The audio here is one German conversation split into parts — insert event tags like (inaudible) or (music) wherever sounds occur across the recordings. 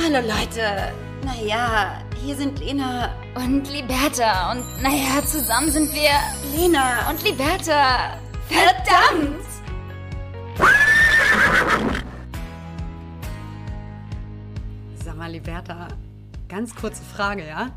Hallo Leute. Naja, hier sind Lena Und Liberta. Und naja, zusammen sind wir Lena und Liberta. Verdammt! Sag mal, Liberta, ganz kurze Frage, ja?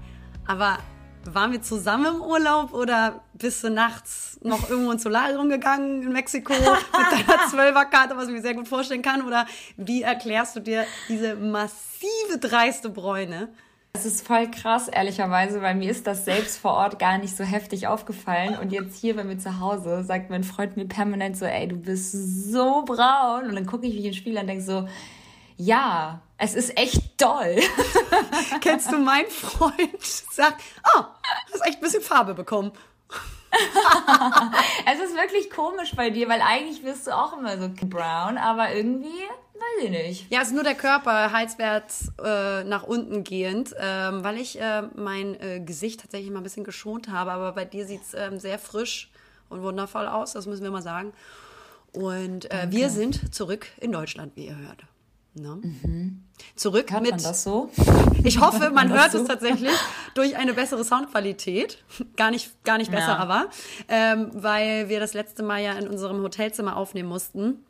Aber waren wir zusammen im Urlaub oder bist du nachts noch irgendwo ins Solarium gegangen in Mexiko (laughs) mit deiner Zwölferkarte, was ich mir sehr gut vorstellen kann? Oder wie erklärst du dir diese massive dreiste Bräune? Es ist voll krass, ehrlicherweise, weil mir ist das selbst vor Ort gar nicht so heftig aufgefallen. Und jetzt hier bei mir zu Hause sagt mein Freund mir permanent so, ey, du bist so braun. Und dann gucke ich mich im Spiel an und denke so, ja, es ist echt doll. (laughs) Kennst du meinen Freund? Sagt, oh, hast echt ein bisschen Farbe bekommen. (laughs) es ist wirklich komisch bei dir, weil eigentlich wirst du auch immer so brown, aber irgendwie, weiß ich nicht. Ja, es ist nur der Körper halswärts äh, nach unten gehend, ähm, weil ich äh, mein äh, Gesicht tatsächlich mal ein bisschen geschont habe. Aber bei dir sieht es ähm, sehr frisch und wundervoll aus, das müssen wir mal sagen. Und äh, wir sind zurück in Deutschland, wie ihr hört. Ne? Zurück Hört mit. man das so? (laughs) Ich hoffe, man das hört so? es tatsächlich durch eine bessere Soundqualität. (laughs) Gar nicht, gar nicht besser, Ja. aber ähm, weil wir das letzte Mal ja in unserem Hotelzimmer aufnehmen mussten.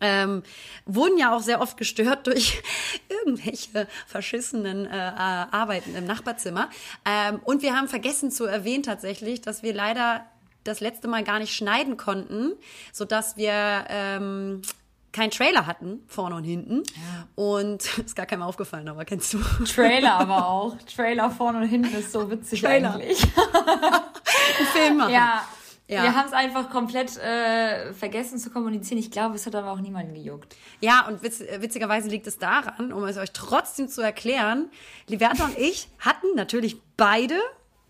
Ähm, wurden ja auch sehr oft gestört (laughs) durch irgendwelche verschissenen äh, Arbeiten im Nachbarzimmer. Ähm, und wir haben vergessen zu erwähnen tatsächlich, dass wir leider das letzte Mal gar nicht schneiden konnten, sodass wir ähm, keinen Trailer hatten, vorne und hinten. Und (laughs) ist gar keinem aufgefallen, aber kennst du. Trailer aber (laughs) auch. Trailer vorne und hinten ist so witzig Trailer. eigentlich. (laughs) einen Film machen. Ja. Ja. Wir haben es einfach komplett äh, vergessen zu kommunizieren. Ich glaube, es hat aber auch niemanden gejuckt. Ja, und witz, äh, witzigerweise liegt es daran, um es euch trotzdem zu erklären, Liberta und ich hatten natürlich beide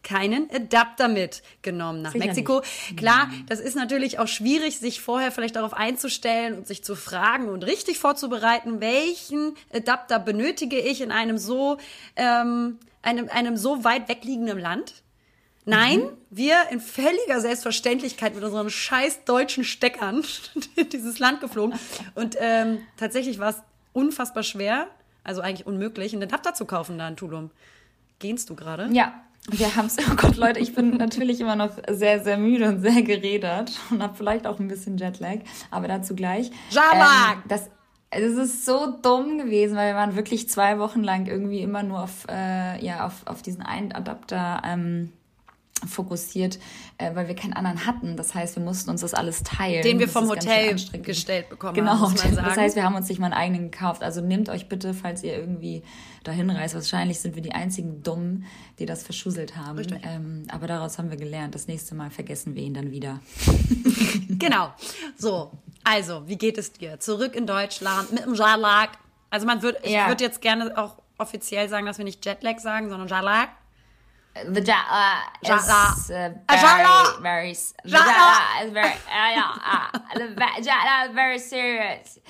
keinen Adapter mitgenommen nach Sicher Mexiko. Klar, das ist natürlich auch schwierig, sich vorher vielleicht darauf einzustellen und sich zu fragen und richtig vorzubereiten, welchen Adapter benötige ich in einem so, ähm, einem, einem so weit wegliegenden Land. Nein, wir in völliger Selbstverständlichkeit mit unseren scheiß deutschen Steckern (laughs) in dieses Land geflogen. Und ähm, tatsächlich war es unfassbar schwer, also eigentlich unmöglich, einen Adapter zu kaufen da in Tulum. Gehst du gerade? Ja, wir haben es. Oh Gott, Leute, ich bin natürlich immer noch sehr, sehr müde und sehr geredert und habe vielleicht auch ein bisschen Jetlag, aber dazu gleich. Jalak! Ähm, das, es ist so dumm gewesen, weil wir waren wirklich zwei Wochen lang irgendwie immer nur auf, äh, ja, auf, auf diesen einen Adapter ähm, fokussiert, äh, weil wir keinen anderen hatten. Das heißt, wir mussten uns das alles teilen. Den wir vom Hotel gestellt bekommen Genau, haben, (laughs) sagen. das heißt, wir haben uns nicht mal einen eigenen gekauft. Also nehmt euch bitte, falls ihr irgendwie dahin reist. Wahrscheinlich sind wir die einzigen Dummen, die das verschuselt haben. Ähm, aber daraus haben wir gelernt. Das nächste Mal vergessen wir ihn dann wieder. (laughs) Genau. So, also, wie geht es dir? Zurück in Deutschland mit dem Jalak. Also man würde, ich Ja. würde jetzt gerne auch offiziell sagen, dass wir nicht Jetlag sagen, sondern Jalak. The Jala Jala. is uh, very, very, the Jala. Is very, uh, ja, ah, the Jala is very serious.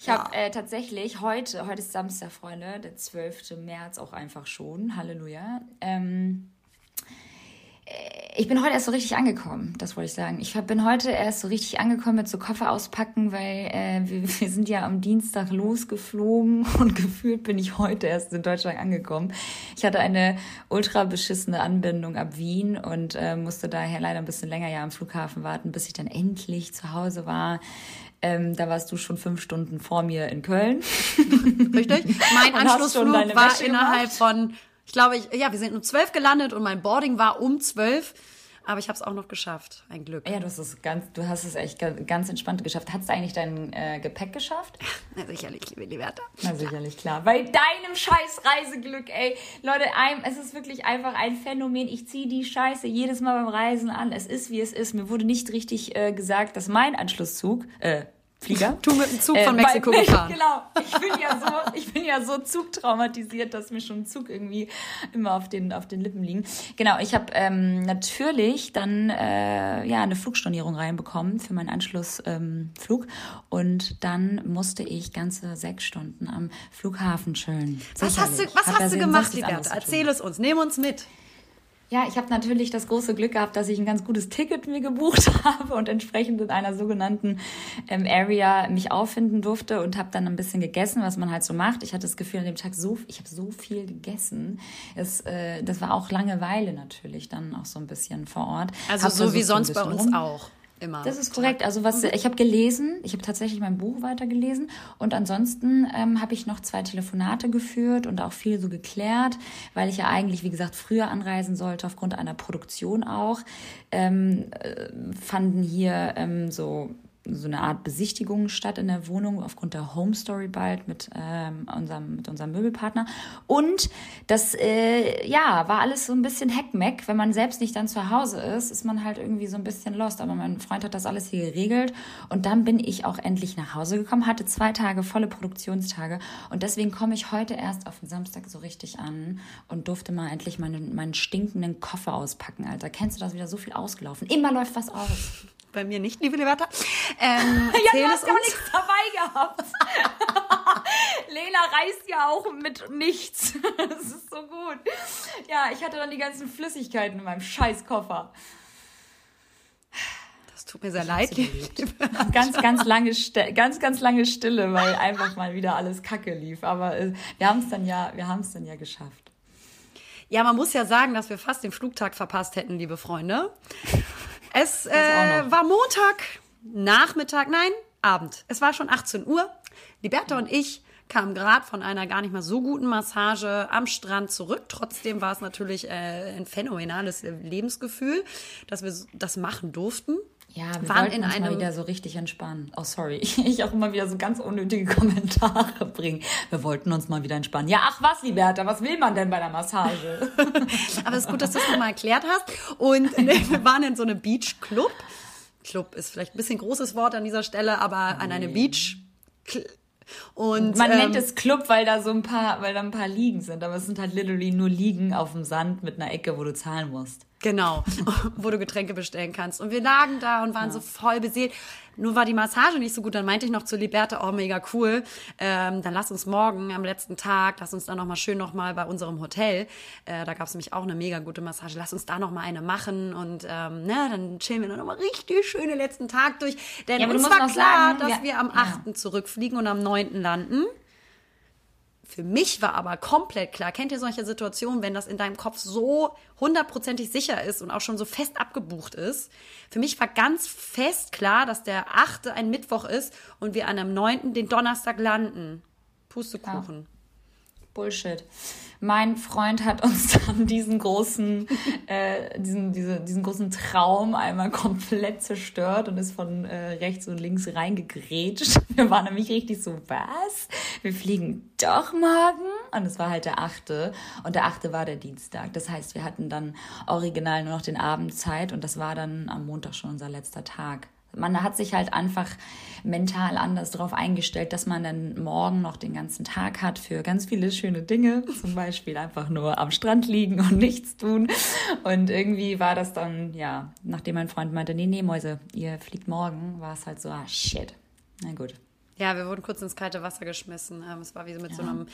Ich habe äh, tatsächlich heute, heute ist Samstag, Freunde, der 12. März auch einfach schon, Halleluja. Ähm, äh, ich bin heute erst so richtig angekommen, das wollte ich sagen. Ich bin heute erst so richtig angekommen mit so Koffer auspacken, weil äh, wir, (laughs) wir sind ja am Dienstag losgeflogen (laughs) und gefühlt bin ich heute erst in Deutschland angekommen. Ich hatte eine ultra beschissene Anbindung ab Wien und äh, musste daher leider ein bisschen länger ja am Flughafen warten, bis ich dann endlich zu Hause war. Ähm, da warst du schon fünf Stunden vor mir in Köln. (laughs) Richtig? Mein Anschlussflug war Wäsche innerhalb gemacht? von, ich glaube, ich, ja, wir sind um zwölf gelandet und mein Boarding war um zwölf. Aber ich habe es auch noch geschafft. Ein Glück. Ja, du hast es ganz, du hast es echt ga- ganz entspannt geschafft. Hast du eigentlich dein äh, Gepäck geschafft? Na, sicherlich, liebe Liberta. Na sicherlich, klar. Bei deinem scheiß Reiseglück, ey. Leute, ein, es ist wirklich einfach ein Phänomen. Ich ziehe die Scheiße jedes Mal beim Reisen an. Es ist, wie es ist. Mir wurde nicht richtig äh, gesagt, dass mein Anschlusszug, äh, Flieger. (laughs) Du mit dem Zug von bei- Mexiko gefahren. Genau. Ich bin ja so, ich bin ja so zugtraumatisiert, dass mir schon ein Zug irgendwie immer auf den, auf den Lippen liegen. Genau. Ich habe ähm, natürlich dann äh, ja eine Flugstornierung reinbekommen für meinen Anschlussflug ähm, Flug. und dann musste ich ganze sechs Stunden am Flughafen chillen. Was hast du, was Hab hast du gemacht, Liberta? Erzähl es uns. Nimm uns mit. Ja, ich habe natürlich das große Glück gehabt, dass ich ein ganz gutes Ticket mir gebucht (laughs) habe und entsprechend in einer sogenannten ähm, Area mich auffinden durfte und habe dann ein bisschen gegessen, was man halt so macht. Ich hatte das Gefühl an dem Tag so, ich habe so viel gegessen. Es, äh, das war auch Langeweile natürlich dann auch so ein bisschen vor Ort. Also hab so wie sonst bei uns rum. auch immer. Das ist korrekt. Also was mhm. ich habe gelesen, ich habe tatsächlich mein Buch weitergelesen und ansonsten ähm, habe ich noch zwei Telefonate geführt und auch viel so geklärt, weil ich ja eigentlich, wie gesagt, früher anreisen sollte aufgrund einer Produktion auch. Ähm, äh, fanden hier ähm, so so eine Art Besichtigung statt in der Wohnung aufgrund der Home Story bald mit, ähm, unserem, mit unserem Möbelpartner. Und das, äh, ja, war alles so ein bisschen Heckmeck. Wenn man selbst nicht dann zu Hause ist, ist man halt irgendwie so ein bisschen lost. Aber mein Freund hat das alles hier geregelt. Und dann bin ich auch endlich nach Hause gekommen, hatte zwei Tage volle Produktionstage. Und deswegen komme ich heute erst auf den Samstag so richtig an und durfte mal endlich meinen, meinen stinkenden Koffer auspacken, Alter. Kennst du das wieder so viel ausgelaufen? Immer läuft was aus. Bei mir nicht, liebe Liberta. Ähm, (laughs) ja, du hast gar nichts dabei gehabt. (laughs) Lena reist ja auch mit nichts. (laughs) das ist so gut. Ja, ich hatte dann die ganzen Flüssigkeiten in meinem Scheißkoffer. Das tut mir sehr leid. ganz, ganz lange, ganz, ganz lange Stille, weil einfach mal wieder alles Kacke lief. Aber äh, wir haben es dann ja, wir haben es dann ja geschafft. Ja, man muss ja sagen, dass wir fast den Flugtag verpasst hätten, liebe Freunde. Es äh, war Montag, Nachmittag, nein, Abend. Es war schon 18 Uhr. Liberta und ich kamen gerade von einer gar nicht mal so guten Massage am Strand zurück. Trotzdem war es natürlich äh, ein phänomenales Lebensgefühl, dass wir das machen durften. Ja, wir waren in uns einem mal wieder so richtig entspannen. Oh, sorry. (laughs) Ich auch immer wieder so ganz unnötige (laughs) Kommentare bringen. Wir wollten uns mal wieder entspannen. Ja, ach was, Liberta, was will man denn bei der Massage? (laughs) Aber es ist gut, dass du es nochmal erklärt hast. Und wir waren in so einem Beach-Club. Club ist vielleicht ein bisschen großes Wort an dieser Stelle, aber an einem Beach und, Man ähm, nennt es Club, weil da so ein paar, weil da ein paar Liegen sind, aber es sind halt literally nur Liegen auf dem Sand mit einer Ecke, wo du zahlen musst. Genau, (laughs) wo du Getränke bestellen kannst. Und wir lagen da und waren ja. so voll beseelt. Nur war die Massage nicht so gut. Dann meinte ich noch zu Liberta, oh, mega cool. Ähm, dann lass uns morgen am letzten Tag, lass uns dann nochmal schön nochmal bei unserem Hotel. Äh, da gab es nämlich auch eine mega gute Massage. Lass uns da nochmal eine machen und ähm, ne, dann chillen wir noch nochmal richtig schön den letzten Tag durch. Denn ja, uns war klar, sagen, dass wir, wir am 8. Ja. zurückfliegen und am 9. landen. Für mich war aber komplett klar, kennt ihr solche Situationen, wenn das in deinem Kopf so hundertprozentig sicher ist und auch schon so fest abgebucht ist? Für mich war ganz fest klar, dass der achte ein Mittwoch ist und wir an einem neunten den Donnerstag landen. Pustekuchen. Ja. Bullshit. Mein Freund hat uns (laughs) dann diesen großen, äh, diesen, diese, diesen großen Traum einmal komplett zerstört und ist von äh, rechts und links reingegrätscht. (laughs) Wir waren nämlich richtig so, was? Wir fliegen doch morgen? Und es war halt der achte. Und der achte war der Dienstag. Das heißt, wir hatten dann original nur noch den Abend Zeit und das war dann am Montag schon unser letzter Tag. Man hat sich halt einfach mental anders darauf eingestellt, dass man dann morgen noch den ganzen Tag hat für ganz viele schöne Dinge. Zum Beispiel einfach nur am Strand liegen und nichts tun. Und irgendwie war das dann, ja, nachdem mein Freund meinte, nee, nee, Mäuse, ihr fliegt morgen, war es halt so, ah, shit. Na gut. Ja, wir wurden kurz ins kalte Wasser geschmissen. Ähm, es war wie so mit ja. so einem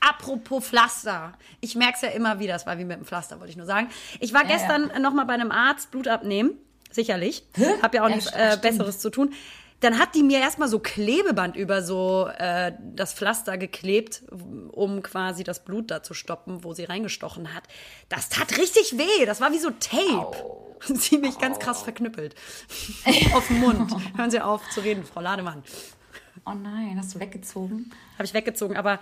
Apropos Pflaster. Ich merke es ja immer wieder, es war wie mit dem Pflaster, wollte ich nur sagen. Ich war ja, gestern ja. noch mal bei einem Arzt Blut abnehmen sicherlich. Hab ja auch ja, nichts äh, Besseres zu tun. Dann hat die mir erstmal so Klebeband über so äh, das Pflaster geklebt, um quasi das Blut da zu stoppen, wo sie reingestochen hat. Das tat richtig weh. Das war wie so Tape. Au. (laughs) Sie mich ganz krass verknüppelt. (laughs) auf den Mund. Hören Sie auf zu reden, Frau Lademann. Oh nein, hast du weggezogen? Habe ich weggezogen, aber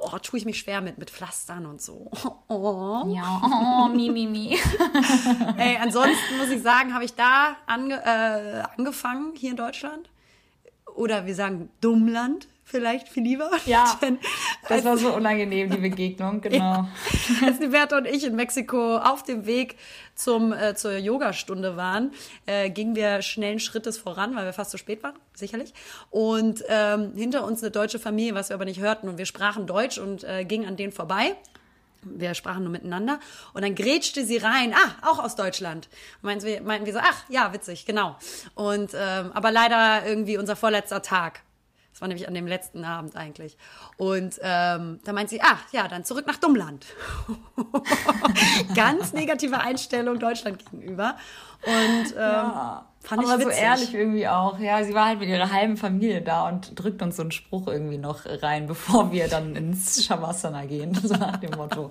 oh, tue ich mich schwer mit, mit Pflastern und so. (laughs) Oh. Ja, oh, mi, mi, mi. (laughs) Ey, ansonsten muss ich sagen, habe ich da ange, äh, angefangen hier in Deutschland. Oder wir sagen Dummland vielleicht viel lieber. (laughs) Ja, Denn, das war so unangenehm, die Begegnung, genau. Ja, als Liberta und ich in Mexiko auf dem Weg zum, äh, zur Yogastunde waren, äh, gingen wir schnellen Schrittes voran, weil wir fast zu spät waren, sicherlich. Und ähm, hinter uns eine deutsche Familie, was wir aber nicht hörten. Und wir sprachen Deutsch und äh, gingen an denen vorbei. Wir sprachen nur miteinander und dann grätschte sie rein, ah, auch aus Deutschland. Meinten wir, meinten wir so, ach, ja, witzig, genau. Und ähm, aber leider irgendwie unser vorletzter Tag Das war nämlich an dem letzten Abend eigentlich. Und ähm, da meint sie, ach ja, dann zurück nach Dummland. (laughs) Ganz negative Einstellung Deutschland gegenüber. Und ähm, ja. Fand aber ich witzig. so ehrlich irgendwie auch. Ja, sie war halt mit ihrer halben Familie da und drückt uns so einen Spruch irgendwie noch rein, bevor wir dann ins Shavasana gehen. (laughs) So nach dem Motto.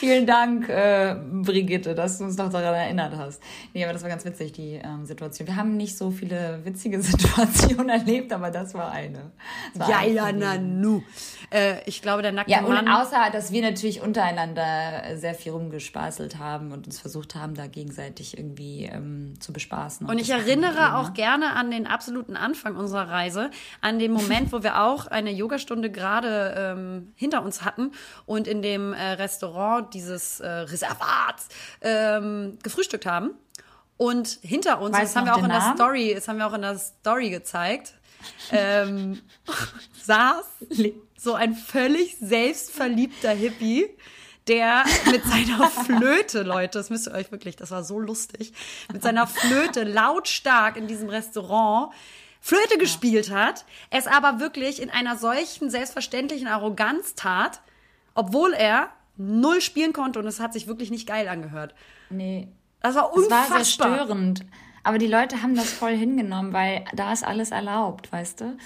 Vielen Dank, äh, Brigitte, dass du uns noch daran erinnert hast. Nee, aber das war ganz witzig, die ähm, Situation. Wir haben nicht so viele witzige (laughs) Situationen erlebt, aber das war eine. Das war ja, ja, na, nu. Äh, ich glaube, der nackte ja, Mann... Ja, und außer, dass wir natürlich untereinander sehr viel rumgespaßelt haben und uns versucht haben, da gegenseitig irgendwie ähm, zu bespaßen. Und, und ich erinnere auch gerne an den absoluten Anfang unserer Reise, an den Moment, wo wir auch eine Yogastunde gerade ähm, hinter uns hatten und in dem äh, Restaurant dieses äh, Reservats ähm, gefrühstückt haben. Und hinter uns, das haben wir auch in der Story, das haben wir auch in der Story gezeigt, ähm, (laughs) saß so ein völlig selbstverliebter Hippie der mit seiner Flöte, Leute, das müsst ihr euch wirklich, das war so lustig, mit seiner Flöte lautstark in diesem Restaurant Flöte ja. gespielt hat, es aber wirklich in einer solchen selbstverständlichen Arroganz tat, obwohl er null spielen konnte und es hat sich wirklich nicht geil angehört. Nee. Das war unfassbar. Es war sehr störend. Aber die Leute haben das voll hingenommen, weil da ist alles erlaubt, weißt du?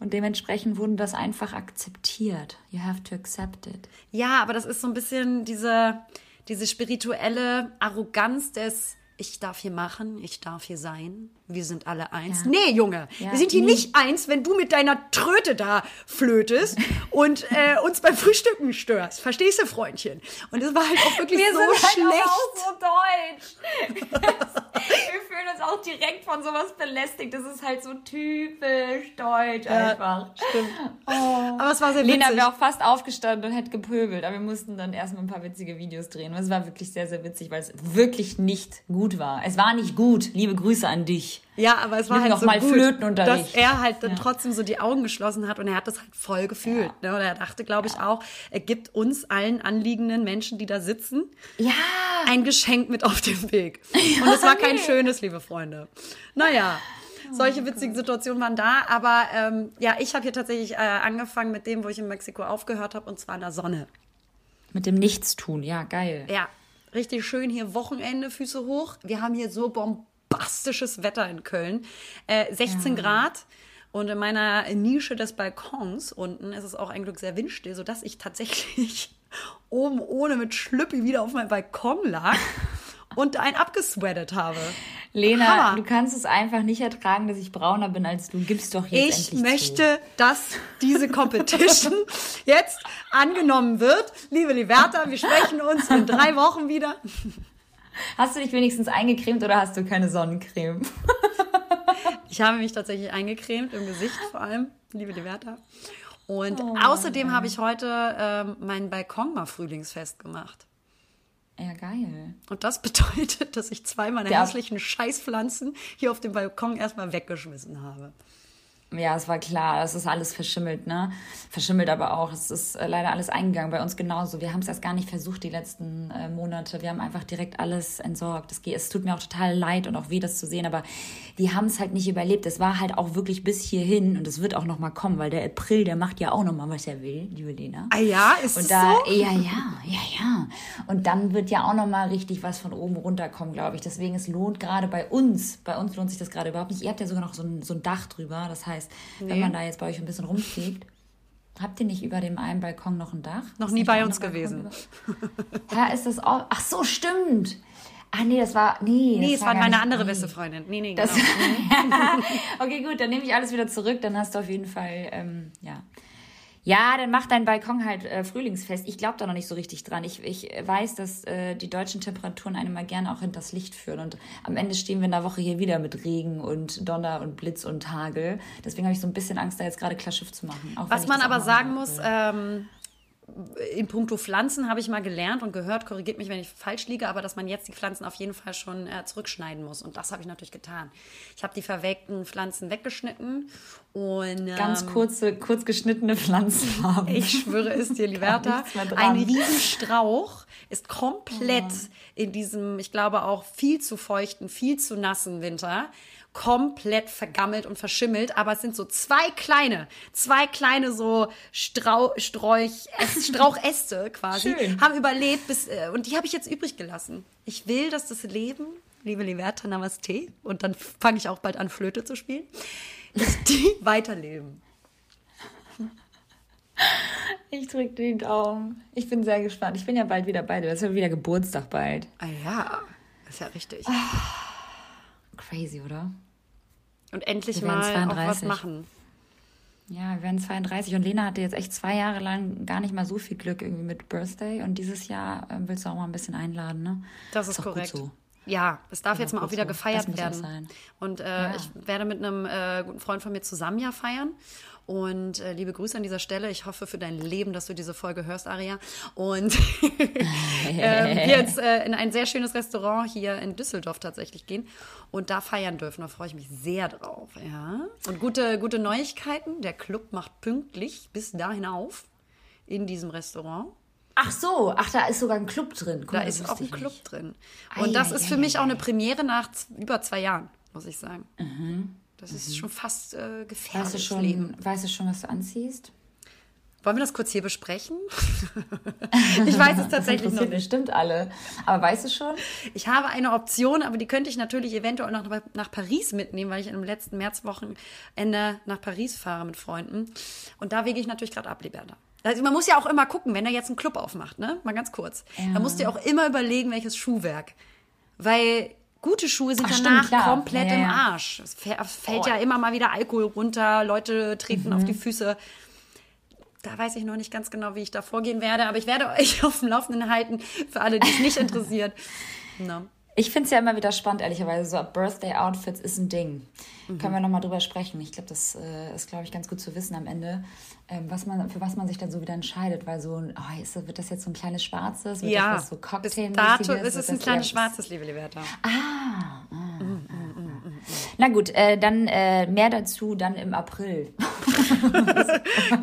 Und dementsprechend wurden das einfach akzeptiert. You have to accept it. Ja, aber das ist so ein bisschen diese, diese spirituelle Arroganz des ich darf hier machen, ich darf hier sein, wir sind alle eins. Ja. Nee, Junge, ja, wir sind hier nee. nicht eins, wenn du mit deiner Tröte da flötest und äh, uns beim Frühstücken störst. Verstehst du, Freundchen? Und es war halt auch wirklich wir so sind halt schlecht. Auch so deutsch. (laughs) wir fühlen uns auch direkt von sowas belästigt. Das ist halt so typisch deutsch ja, einfach. Stimmt. Oh. Aber es war sehr witzig. Lena wäre auch fast aufgestanden und hätte gepöbelt, aber wir mussten dann erstmal ein paar witzige Videos drehen. Und es war wirklich sehr, sehr witzig, weil es wirklich nicht gut war. Es war nicht gut. Liebe Grüße an dich. Ja, aber es war halt so mal gut, dass er halt dann ja. trotzdem so die Augen geschlossen hat und er hat das halt voll gefühlt. Ja. Ne? Und er dachte, glaube ich, ja. auch, er gibt uns allen anliegenden Menschen, die da sitzen, ja. ein Geschenk mit auf den Weg. (laughs) und es war kein nee. schönes, liebe Freunde. Naja. Solche witzigen Situationen waren da, aber ähm, ja, ich habe hier tatsächlich äh, angefangen mit dem, wo ich in Mexiko aufgehört habe, und zwar in der Sonne. Mit dem Nichtstun, ja, geil. Ja, richtig schön hier Wochenende, Füße hoch. Wir haben hier so Bomben bombastisches Wetter in Köln. Äh, 16 ja. Grad. Und in meiner Nische des Balkons unten ist es auch ein Glück sehr windstill, sodass ich tatsächlich (laughs) oben ohne mit Schlüppi wieder auf meinem Balkon lag (laughs) und einen abgesweatet habe. Lena, Hammer. du kannst es einfach nicht ertragen, dass ich brauner bin als du. Gib's doch jetzt Ich möchte, zu. dass diese Competition (laughs) jetzt angenommen wird. Liebe Liberta, wir sprechen uns in drei Wochen wieder. Hast du dich wenigstens eingecremt oder hast du keine Sonnencreme? (laughs) ich habe mich tatsächlich eingecremt, im Gesicht vor allem, liebe Liberta. Und oh, außerdem habe ich heute ähm, meinen Balkon mal frühlingsfest gemacht. Ja, geil. Und das (laughs) bedeutet, dass ich zwei meiner hässlichen Scheißpflanzen hier auf dem Balkon erstmal weggeschmissen habe. Ja, es war klar, es ist alles verschimmelt, ne? Verschimmelt aber auch. Es ist äh, leider alles eingegangen. Bei uns genauso. Wir haben es erst gar nicht versucht die letzten äh, Monate. Wir haben einfach direkt alles entsorgt. Es, es tut mir auch total leid und auch weh, das zu sehen. Aber wir haben es halt nicht überlebt. Es war halt auch wirklich bis hierhin und es wird auch noch mal kommen, weil der April, der macht ja auch noch mal, was er will, liebe Lena. Ah ja, ist und da, so? Ja, ja, ja, ja. Und dann wird ja auch noch mal richtig was von oben runterkommen, glaube ich. Deswegen es lohnt gerade bei uns, bei uns lohnt sich das gerade überhaupt nicht. Ihr habt ja sogar noch so ein, so ein Dach drüber. Das heißt, nee. wenn man da jetzt bei euch ein bisschen rumfliegt. Habt ihr nicht über dem einen Balkon noch ein Dach? Noch nie bei uns gewesen. Ja, ist das auch. Ach so, stimmt. Ah, nee, das war. Nee, nee das es war, war meine andere nee. beste Freundin. Nee, nee, genau. (laughs) okay, gut, dann nehme ich alles wieder zurück. Dann hast du auf jeden Fall, ähm, ja. Ja, dann macht dein Balkon halt äh, frühlingsfest. Ich glaube da noch nicht so richtig dran. Ich, ich weiß, dass äh, die deutschen Temperaturen einem mal gerne auch hinters Licht führen. Und am Ende stehen wir in der Woche hier wieder mit Regen und Donner und Blitz und Hagel. Deswegen habe ich so ein bisschen Angst, da jetzt gerade klar Schiff zu machen. Was man aber sagen muss, ähm, in puncto Pflanzen habe ich mal gelernt und gehört, korrigiert mich, wenn ich falsch liege, aber dass man jetzt die Pflanzen auf jeden Fall schon äh, zurückschneiden muss. Und das habe ich natürlich getan. Ich habe die verwelkten Pflanzen weggeschnitten und. Ähm, Ganz kurze, kurz geschnittene Pflanzen haben. Ich schwöre es dir, (laughs) Liberta. Ein Riesenstrauch ist komplett oh. in diesem, ich glaube auch viel zu feuchten, viel zu nassen Winter komplett vergammelt und verschimmelt, aber es sind so zwei kleine, zwei kleine so Strau Sträuch, (laughs) Strauchäste quasi, Schön. haben überlebt bis, äh, und die habe ich jetzt übrig gelassen. Ich will, dass das Leben, liebe Liberta Namaste, und dann fange ich auch bald an Flöte zu spielen, dass die (laughs) weiterleben. Ich drücke den Daumen. Ich bin sehr gespannt. Ich bin ja bald wieder bei dir. Das ist ja wieder Geburtstag bald. Ah ja, ist ja richtig. Crazy, oder? Und endlich mal auch was 32. machen. Ja, wir werden 32 und Lena hatte jetzt echt zwei Jahre lang gar nicht mal so viel Glück irgendwie mit Birthday und dieses Jahr ähm, willst du auch mal ein bisschen einladen, ne? Das ist gut korrekt. so. Ja, es darf Ist jetzt mal auch wieder so. gefeiert werden. Und äh, Ja. ich werde mit einem äh, guten Freund von mir zusammen ja feiern. Und äh, liebe Grüße an dieser Stelle. Ich hoffe für dein Leben, dass du diese Folge hörst, Aria. Und (laughs) ähm, wir jetzt äh, in ein sehr schönes Restaurant hier in Düsseldorf tatsächlich gehen und da feiern dürfen. Da freue ich mich sehr drauf. Ja. Und gute, gute Neuigkeiten. Der Club macht pünktlich bis dahin auf in diesem Restaurant. Ach so, ach, da ist sogar ein Club drin. Guck, Da ist auch ein Club nicht. drin. Und das ei, ist ei, für mich auch eine ei. Premiere nach über zwei Jahren, muss ich sagen. Das ist schon fast äh, Weißt gefährliches du, Leben. schon, weißt du schon, was du anziehst? Wollen wir das kurz hier besprechen? (laughs) ich weiß es (laughs) tatsächlich noch interessiert nicht. bestimmt alle. Aber weißt du schon? Ich habe eine Option, aber die könnte ich natürlich eventuell noch nach Paris mitnehmen, weil ich im letzten Märzwochenende nach Paris fahre mit Freunden. Und da wege ich natürlich gerade ab, Liberta. Also man muss ja auch immer gucken, wenn er jetzt einen Club aufmacht, ne? Mal ganz kurz. Da musst du ja auch immer überlegen, welches Schuhwerk. Weil gute Schuhe sind Ach, stimmt, danach klar. komplett Ja, im ja. Arsch. Es fä- fällt Oh. ja immer mal wieder Alkohol runter, Leute treten Mhm. auf die Füße. Da weiß ich noch nicht ganz genau, wie ich da vorgehen werde, aber ich werde (laughs) euch auf dem Laufenden halten, für alle, die es nicht interessiert. (laughs) Na. Ich finde es ja immer wieder spannend, ehrlicherweise. So Birthday-Outfits ist ein Ding. Können wir nochmal drüber sprechen. Ich glaube, das äh, ist, glaube ich, ganz gut zu wissen am Ende, ähm, was man, für was man sich dann so wieder entscheidet. Weil so, ein- oh, ist, wird das jetzt so ein kleines schwarzes? Wird Ja, das so bis cocktail dato ist es ein kleines schwarzes, liebe Liberta. Na gut, äh, dann äh, mehr dazu dann im April.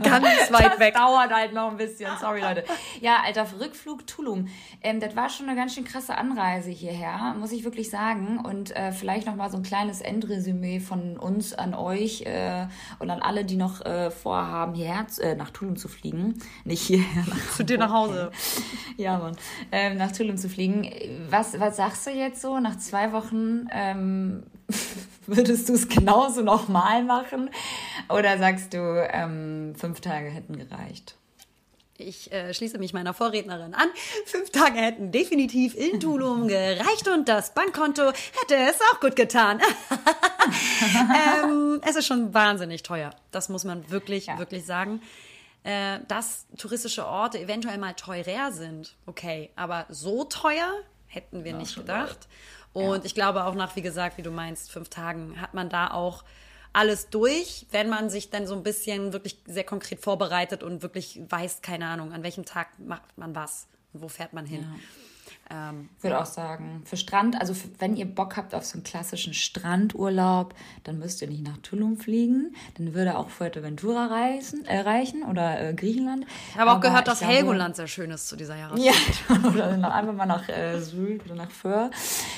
Ganz weit weg. Dauert halt noch ein bisschen, sorry Leute. Ja, alter Rückflug Tulum. Ähm, das war schon eine ganz schön krasse Anreise hierher, muss ich wirklich sagen. Und äh, vielleicht noch mal so ein kleines Endresümee von uns an euch äh, und an alle, die noch äh, vorhaben, hierher äh, nach Tulum zu fliegen. Nicht hierher, nach Zu dir nach Hause. ja, Mann. Ähm, nach Tulum zu fliegen. Was, was sagst du jetzt so nach zwei Wochen? Ähm, (laughs) würdest du es genauso nochmal machen? Oder sagst du, ähm, fünf Tage hätten gereicht? Ich äh, schließe mich meiner Vorrednerin an. Fünf Tage hätten definitiv in Tulum (laughs) gereicht und das Bankkonto hätte es auch gut getan. (laughs) ähm, es ist schon wahnsinnig teuer. Das muss man wirklich, Ja. wirklich sagen. Äh, dass touristische Orte eventuell mal teurer sind, okay. Aber so teuer hätten wir nicht gedacht. Und ich glaube auch nach, wie gesagt, wie du meinst, fünf Tagen hat man da auch alles durch, wenn man sich dann so ein bisschen wirklich sehr konkret vorbereitet und wirklich weiß, keine Ahnung, an welchem Tag macht man was und wo fährt man hin. Ähm, Ich würde auch sagen, für Strand, also für, wenn ihr Bock habt auf so einen klassischen Strandurlaub, dann müsst ihr nicht nach Tulum fliegen. Dann würde auch Fuerteventura reisen, äh, reichen oder äh, Griechenland. ich habe auch gehört, dass glaube- Helgoland sehr schön ist zu dieser Jahreszeit. Ja, (laughs) oder noch einfach mal nach äh, Sylt oder nach Föhr.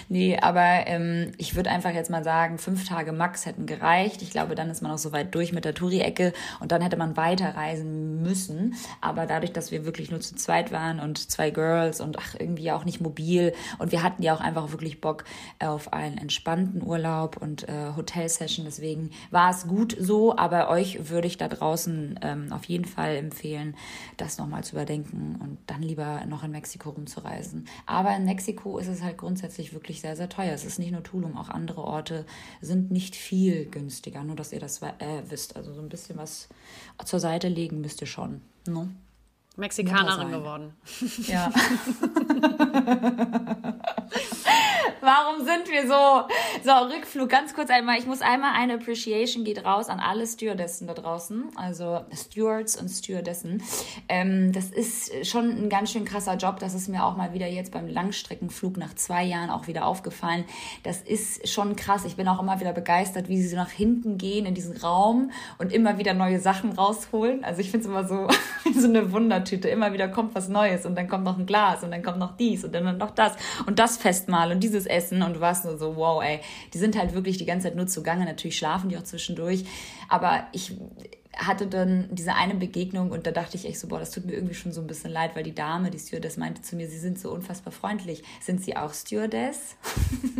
Nee, aber ähm, ich würde einfach jetzt mal sagen, fünf Tage max hätten gereicht. Ich glaube, dann ist man auch so weit durch mit der Touri-Ecke und dann hätte man weiterreisen müssen. Aber dadurch, dass wir wirklich nur zu zweit waren und zwei Girls und ach, irgendwie auch nicht mobil und wir hatten ja auch einfach wirklich Bock auf einen entspannten Urlaub und äh, Hotelsession. Deswegen war es gut so, aber euch würde ich da draußen ähm, auf jeden Fall empfehlen, das nochmal zu überdenken und dann lieber noch in Mexiko rumzureisen. Aber in Mexiko ist es halt grundsätzlich wirklich sehr, sehr teuer. Es ist nicht nur Tulum, auch andere Orte sind nicht viel günstiger. Nur, dass ihr das äh, wisst. Also so ein bisschen was zur Seite legen müsst ihr schon. Ne? Mexikanerin geworden. Ja. (laughs) Warum sind wir so? So, Rückflug, ganz kurz einmal. Ich muss einmal eine Appreciation geht raus an alle Stewardessen da draußen, also Stewards und Stewardessen. Ähm, das ist schon ein ganz schön krasser Job. Das ist mir auch mal wieder jetzt beim Langstreckenflug nach zwei Jahren auch wieder aufgefallen. Das ist schon krass. Ich bin auch immer wieder begeistert, wie sie so nach hinten gehen in diesen Raum und immer wieder neue Sachen rausholen. Also ich finde es immer so, (laughs) so eine Wundertüte. Immer wieder kommt was Neues und dann kommt noch ein Glas und dann kommt noch dies und dann noch das und das Festmahl und dieses Essen und du warst nur so, wow, ey, die sind halt wirklich die ganze Zeit nur zugange. Natürlich schlafen die auch zwischendurch. Aber ich hatte dann diese eine Begegnung und da dachte ich echt so, boah, das tut mir irgendwie schon so ein bisschen leid, weil die Dame, die Stewardess, meinte zu mir, sie sind so unfassbar freundlich. Sind sie auch Stewardess?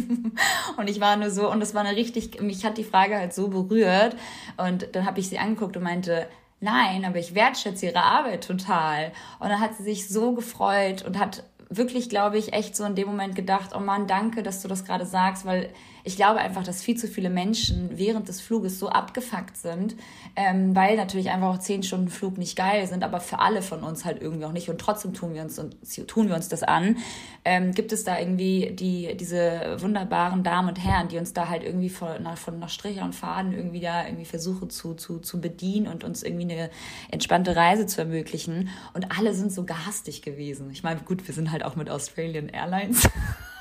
(laughs) und ich war nur so, und das war eine richtig, mich hat die Frage halt so berührt und dann habe ich sie angeguckt und meinte, nein, aber ich wertschätze ihre Arbeit total. Und dann hat sie sich so gefreut und hat wirklich, glaube ich, echt so in dem Moment gedacht, oh Mann, danke, dass du das gerade sagst, weil ich glaube einfach, dass viel zu viele Menschen während des Fluges so abgefuckt sind, ähm, weil natürlich einfach auch zehn Stunden Flug nicht geil sind, aber für alle von uns halt irgendwie auch nicht und trotzdem tun wir uns und tun wir uns das an. Ähm, gibt es da irgendwie die diese wunderbaren Damen und Herren, die uns da halt irgendwie von nach, von nach Strich und Faden irgendwie da irgendwie versuchen zu, zu, zu bedienen und uns irgendwie eine entspannte Reise zu ermöglichen und alle sind so gehastig gewesen. Ich meine, gut, wir sind halt auch mit Australian Airlines. (laughs)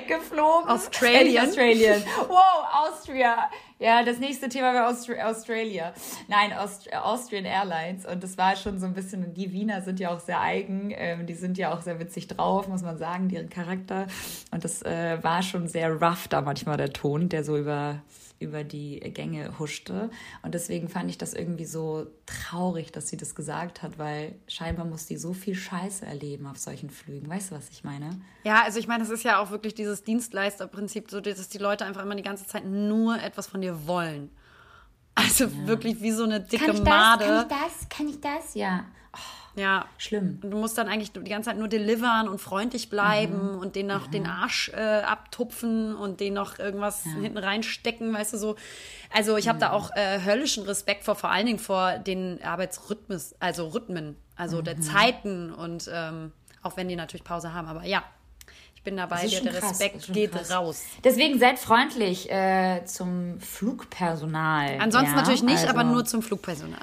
(laughs) geflogen. Australian. Äh, Australian. (laughs) Wow, Austria. Ja, das nächste Thema wäre Austri Australia. Nein, Aust Austrian Airlines. Und das war schon so ein bisschen, die Wiener sind ja auch sehr eigen. Ähm, die sind ja auch sehr witzig drauf, muss man sagen, deren Charakter. Und das äh, war schon sehr rough da manchmal der Ton, der so über über die Gänge huschte. Und deswegen fand ich das irgendwie so traurig, dass sie das gesagt hat, weil scheinbar muss sie so viel Scheiße erleben auf solchen Flügen. Weißt du, was ich meine? Ja, also ich meine, es ist ja auch wirklich dieses Dienstleisterprinzip, so dass die Leute einfach immer die ganze Zeit nur etwas von dir wollen. Also ja. wirklich wie so eine dicke kann ich Made. Das? Kann ich das? Kann ich das? Ja. Ja. Schlimm. Und du musst dann eigentlich die ganze Zeit nur delivern und freundlich bleiben mhm. und den noch mhm. den Arsch äh, abtupfen und den noch irgendwas ja. hinten reinstecken, weißt du so. Also ich habe mhm. da auch äh, höllischen Respekt vor, vor allen Dingen vor den Arbeitsrhythmus, also Rhythmen, also der mhm. Zeiten und ähm, auch wenn die natürlich Pause haben, aber ja. Ich bin dabei, der, der Respekt geht krass. raus. Deswegen seid freundlich äh, zum Flugpersonal. Ansonsten ja? natürlich nicht, also. aber nur zum Flugpersonal.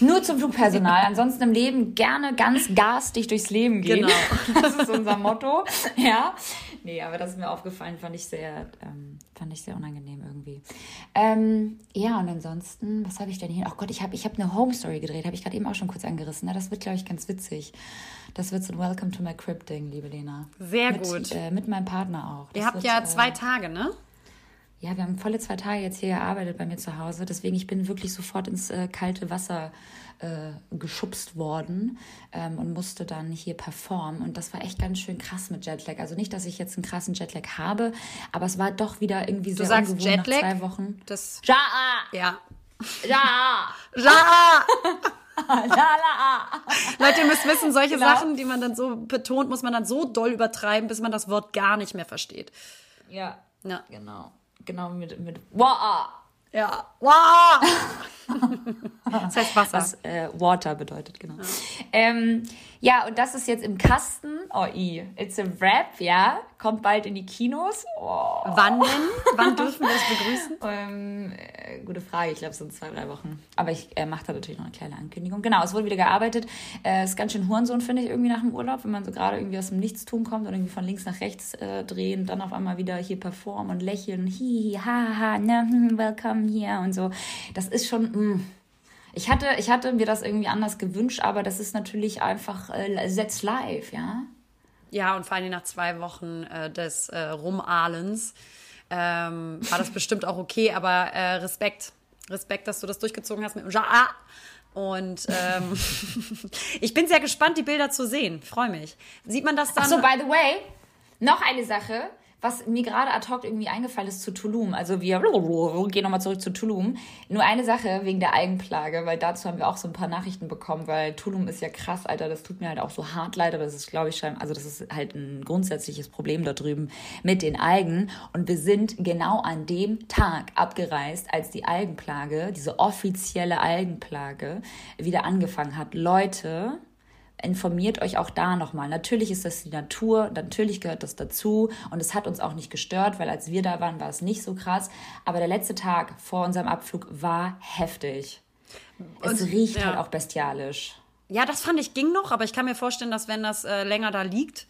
Nur zum Flugpersonal. Ansonsten im Leben gerne ganz garstig durchs Leben gehen. Genau. (laughs) Das ist unser Motto. Ja. Nee, aber das ist mir aufgefallen, fand ich sehr, ähm, fand ich sehr unangenehm irgendwie. Ähm, ja, und ansonsten, was habe ich denn hier? Oh Gott, ich habe ich hab eine Home Story gedreht, habe ich gerade eben auch schon kurz angerissen. Na, das wird, glaube ich, ganz witzig. Das wird so ein Welcome to my Crib Ding, liebe Lena. Sehr mit, gut. Äh, mit meinem Partner auch. Das Ihr habt wird, ja zwei äh, Tage, ne? Ja, wir haben volle zwei Tage jetzt hier gearbeitet bei mir zu Hause. Deswegen, ich bin wirklich sofort ins äh, kalte Wasser äh, geschubst worden ähm, und musste dann hier performen. Und das war echt ganz schön krass mit Jetlag. Also nicht, dass ich jetzt einen krassen Jetlag habe, aber es war doch wieder irgendwie du sehr sagst Jetlag? nach zwei Wochen. Das ja. Ja. (laughs) (laughs) Ja. Ja. Leute, ihr müsst wissen, solche genau. Sachen, die man dann so betont, muss man dann so doll übertreiben, bis man das Wort gar nicht mehr versteht. Ja. Ja. Genau genau mit, mit Wa. Ja. Wa. (laughs) das heißt Wasser. Was äh, Water bedeutet, genau. Ja. Ähm, ja, und das ist jetzt im Kasten. Oh, i. It's a Rap, ja. Kommt bald in die Kinos. Oh. Wann denn? Wann dürfen wir es begrüßen? (laughs) Ähm, äh, gute Frage. Ich glaube, es sind zwei, drei Wochen. Aber ich äh, mache da natürlich noch eine kleine Ankündigung. Genau, es wurde wieder gearbeitet. Äh, ist ganz schön Hurensohn, finde ich, irgendwie nach dem Urlaub, wenn man so gerade irgendwie aus dem Nichtstun kommt und irgendwie von links nach rechts äh, drehen, dann auf einmal wieder hier performen und lächeln. Hihi, haha, ne, hm, welcome hier und so. Das ist schon. Mh mm. Ich hatte, ich hatte mir das irgendwie anders gewünscht, aber das ist natürlich einfach äh, setz live, ja. Ja, und vor allem nach zwei Wochen äh, des äh, Rumahlens ähm, war das bestimmt auch okay, aber äh, Respekt. Respekt, dass du das durchgezogen hast mit dem Ja. Und ähm, (laughs) ich bin sehr gespannt, die Bilder zu sehen. Freue mich. Sieht man das dann? Ach so, by the way, noch eine Sache was mir gerade ad hoc irgendwie eingefallen ist zu Tulum. Also wir gehen nochmal zurück zu Tulum. Nur eine Sache wegen der Eigenplage, weil dazu haben wir auch so ein paar Nachrichten bekommen, weil Tulum ist ja krass, Alter. Das tut mir halt auch so hart leid, aber das ist, glaube ich, schon, also das ist halt ein grundsätzliches Problem da drüben mit den Algen. Und wir sind genau an dem Tag abgereist, als die Algenplage, diese offizielle Algenplage, wieder angefangen hat. Leute, informiert euch auch da nochmal. Natürlich ist das die Natur, natürlich gehört das dazu und es hat uns auch nicht gestört, weil als wir da waren, war es nicht so krass. Aber der letzte Tag vor unserem Abflug war heftig. Und, es riecht ja. halt auch bestialisch. Ja, das fand ich ging noch, aber ich kann mir vorstellen, dass wenn das äh, länger da liegt,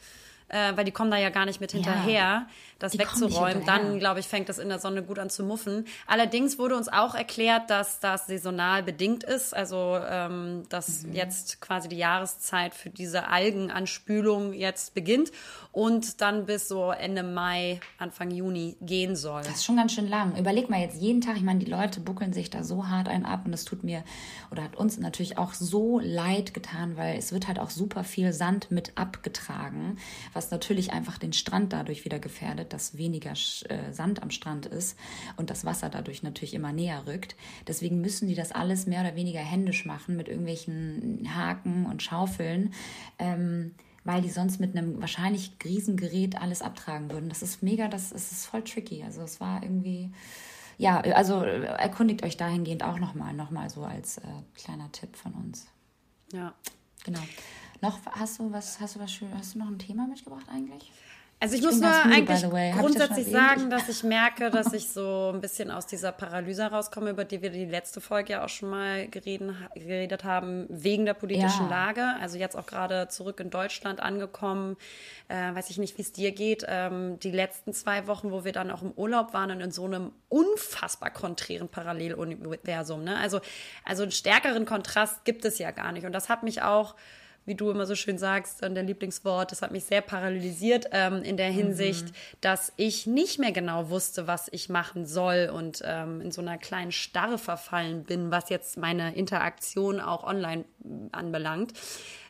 äh, weil die kommen da ja gar nicht mit hinterher, ja, das wegzuräumen. Dann, glaube ich, fängt das in der Sonne gut an zu muffen. Allerdings wurde uns auch erklärt, dass das saisonal bedingt ist, also ähm, dass mhm. jetzt quasi die Jahreszeit für diese Algenanspülung jetzt beginnt und dann bis so Ende Mai, Anfang Juni gehen soll. Das ist schon ganz schön lang. Überleg mal jetzt jeden Tag, ich meine, die Leute buckeln sich da so hart ein ab und das tut mir oder hat uns natürlich auch so leid getan, weil es wird halt auch super viel Sand mit abgetragen, was natürlich einfach den Strand dadurch wieder gefährdet, dass weniger äh, Sand am Strand ist und das Wasser dadurch natürlich immer näher rückt. Deswegen müssen die das alles mehr oder weniger händisch machen mit irgendwelchen Haken und Schaufeln. Ähm, weil die sonst mit einem wahrscheinlich Riesengerät alles abtragen würden. Das ist mega, das, das ist voll tricky. Also es war irgendwie, ja, also erkundigt euch dahingehend auch nochmal, nochmal so als äh, kleiner Tipp von uns. Ja. Genau. Noch hast du was, hast du was schön, hast du noch ein Thema mitgebracht eigentlich? Also ich, ich muss nur eigentlich grundsätzlich das sagen, dass ich merke, dass ich so ein bisschen aus dieser Paralyse rauskomme, über die wir die letzte Folge ja auch schon mal gereden, geredet haben, wegen der politischen ja. Lage. Also jetzt auch gerade zurück in Deutschland angekommen. Äh, weiß ich nicht, wie es dir geht. Ähm, die letzten zwei Wochen, wo wir dann auch im Urlaub waren und in so einem unfassbar konträren Paralleluniversum. Ne? Also, also einen stärkeren Kontrast gibt es ja gar nicht. Und das hat mich auch wie du immer so schön sagst, dein Lieblingswort, das hat mich sehr paralysiert ähm, in der Hinsicht, mhm. dass ich nicht mehr genau wusste, was ich machen soll und ähm, in so einer kleinen Starre verfallen bin, was jetzt meine Interaktion auch online anbelangt.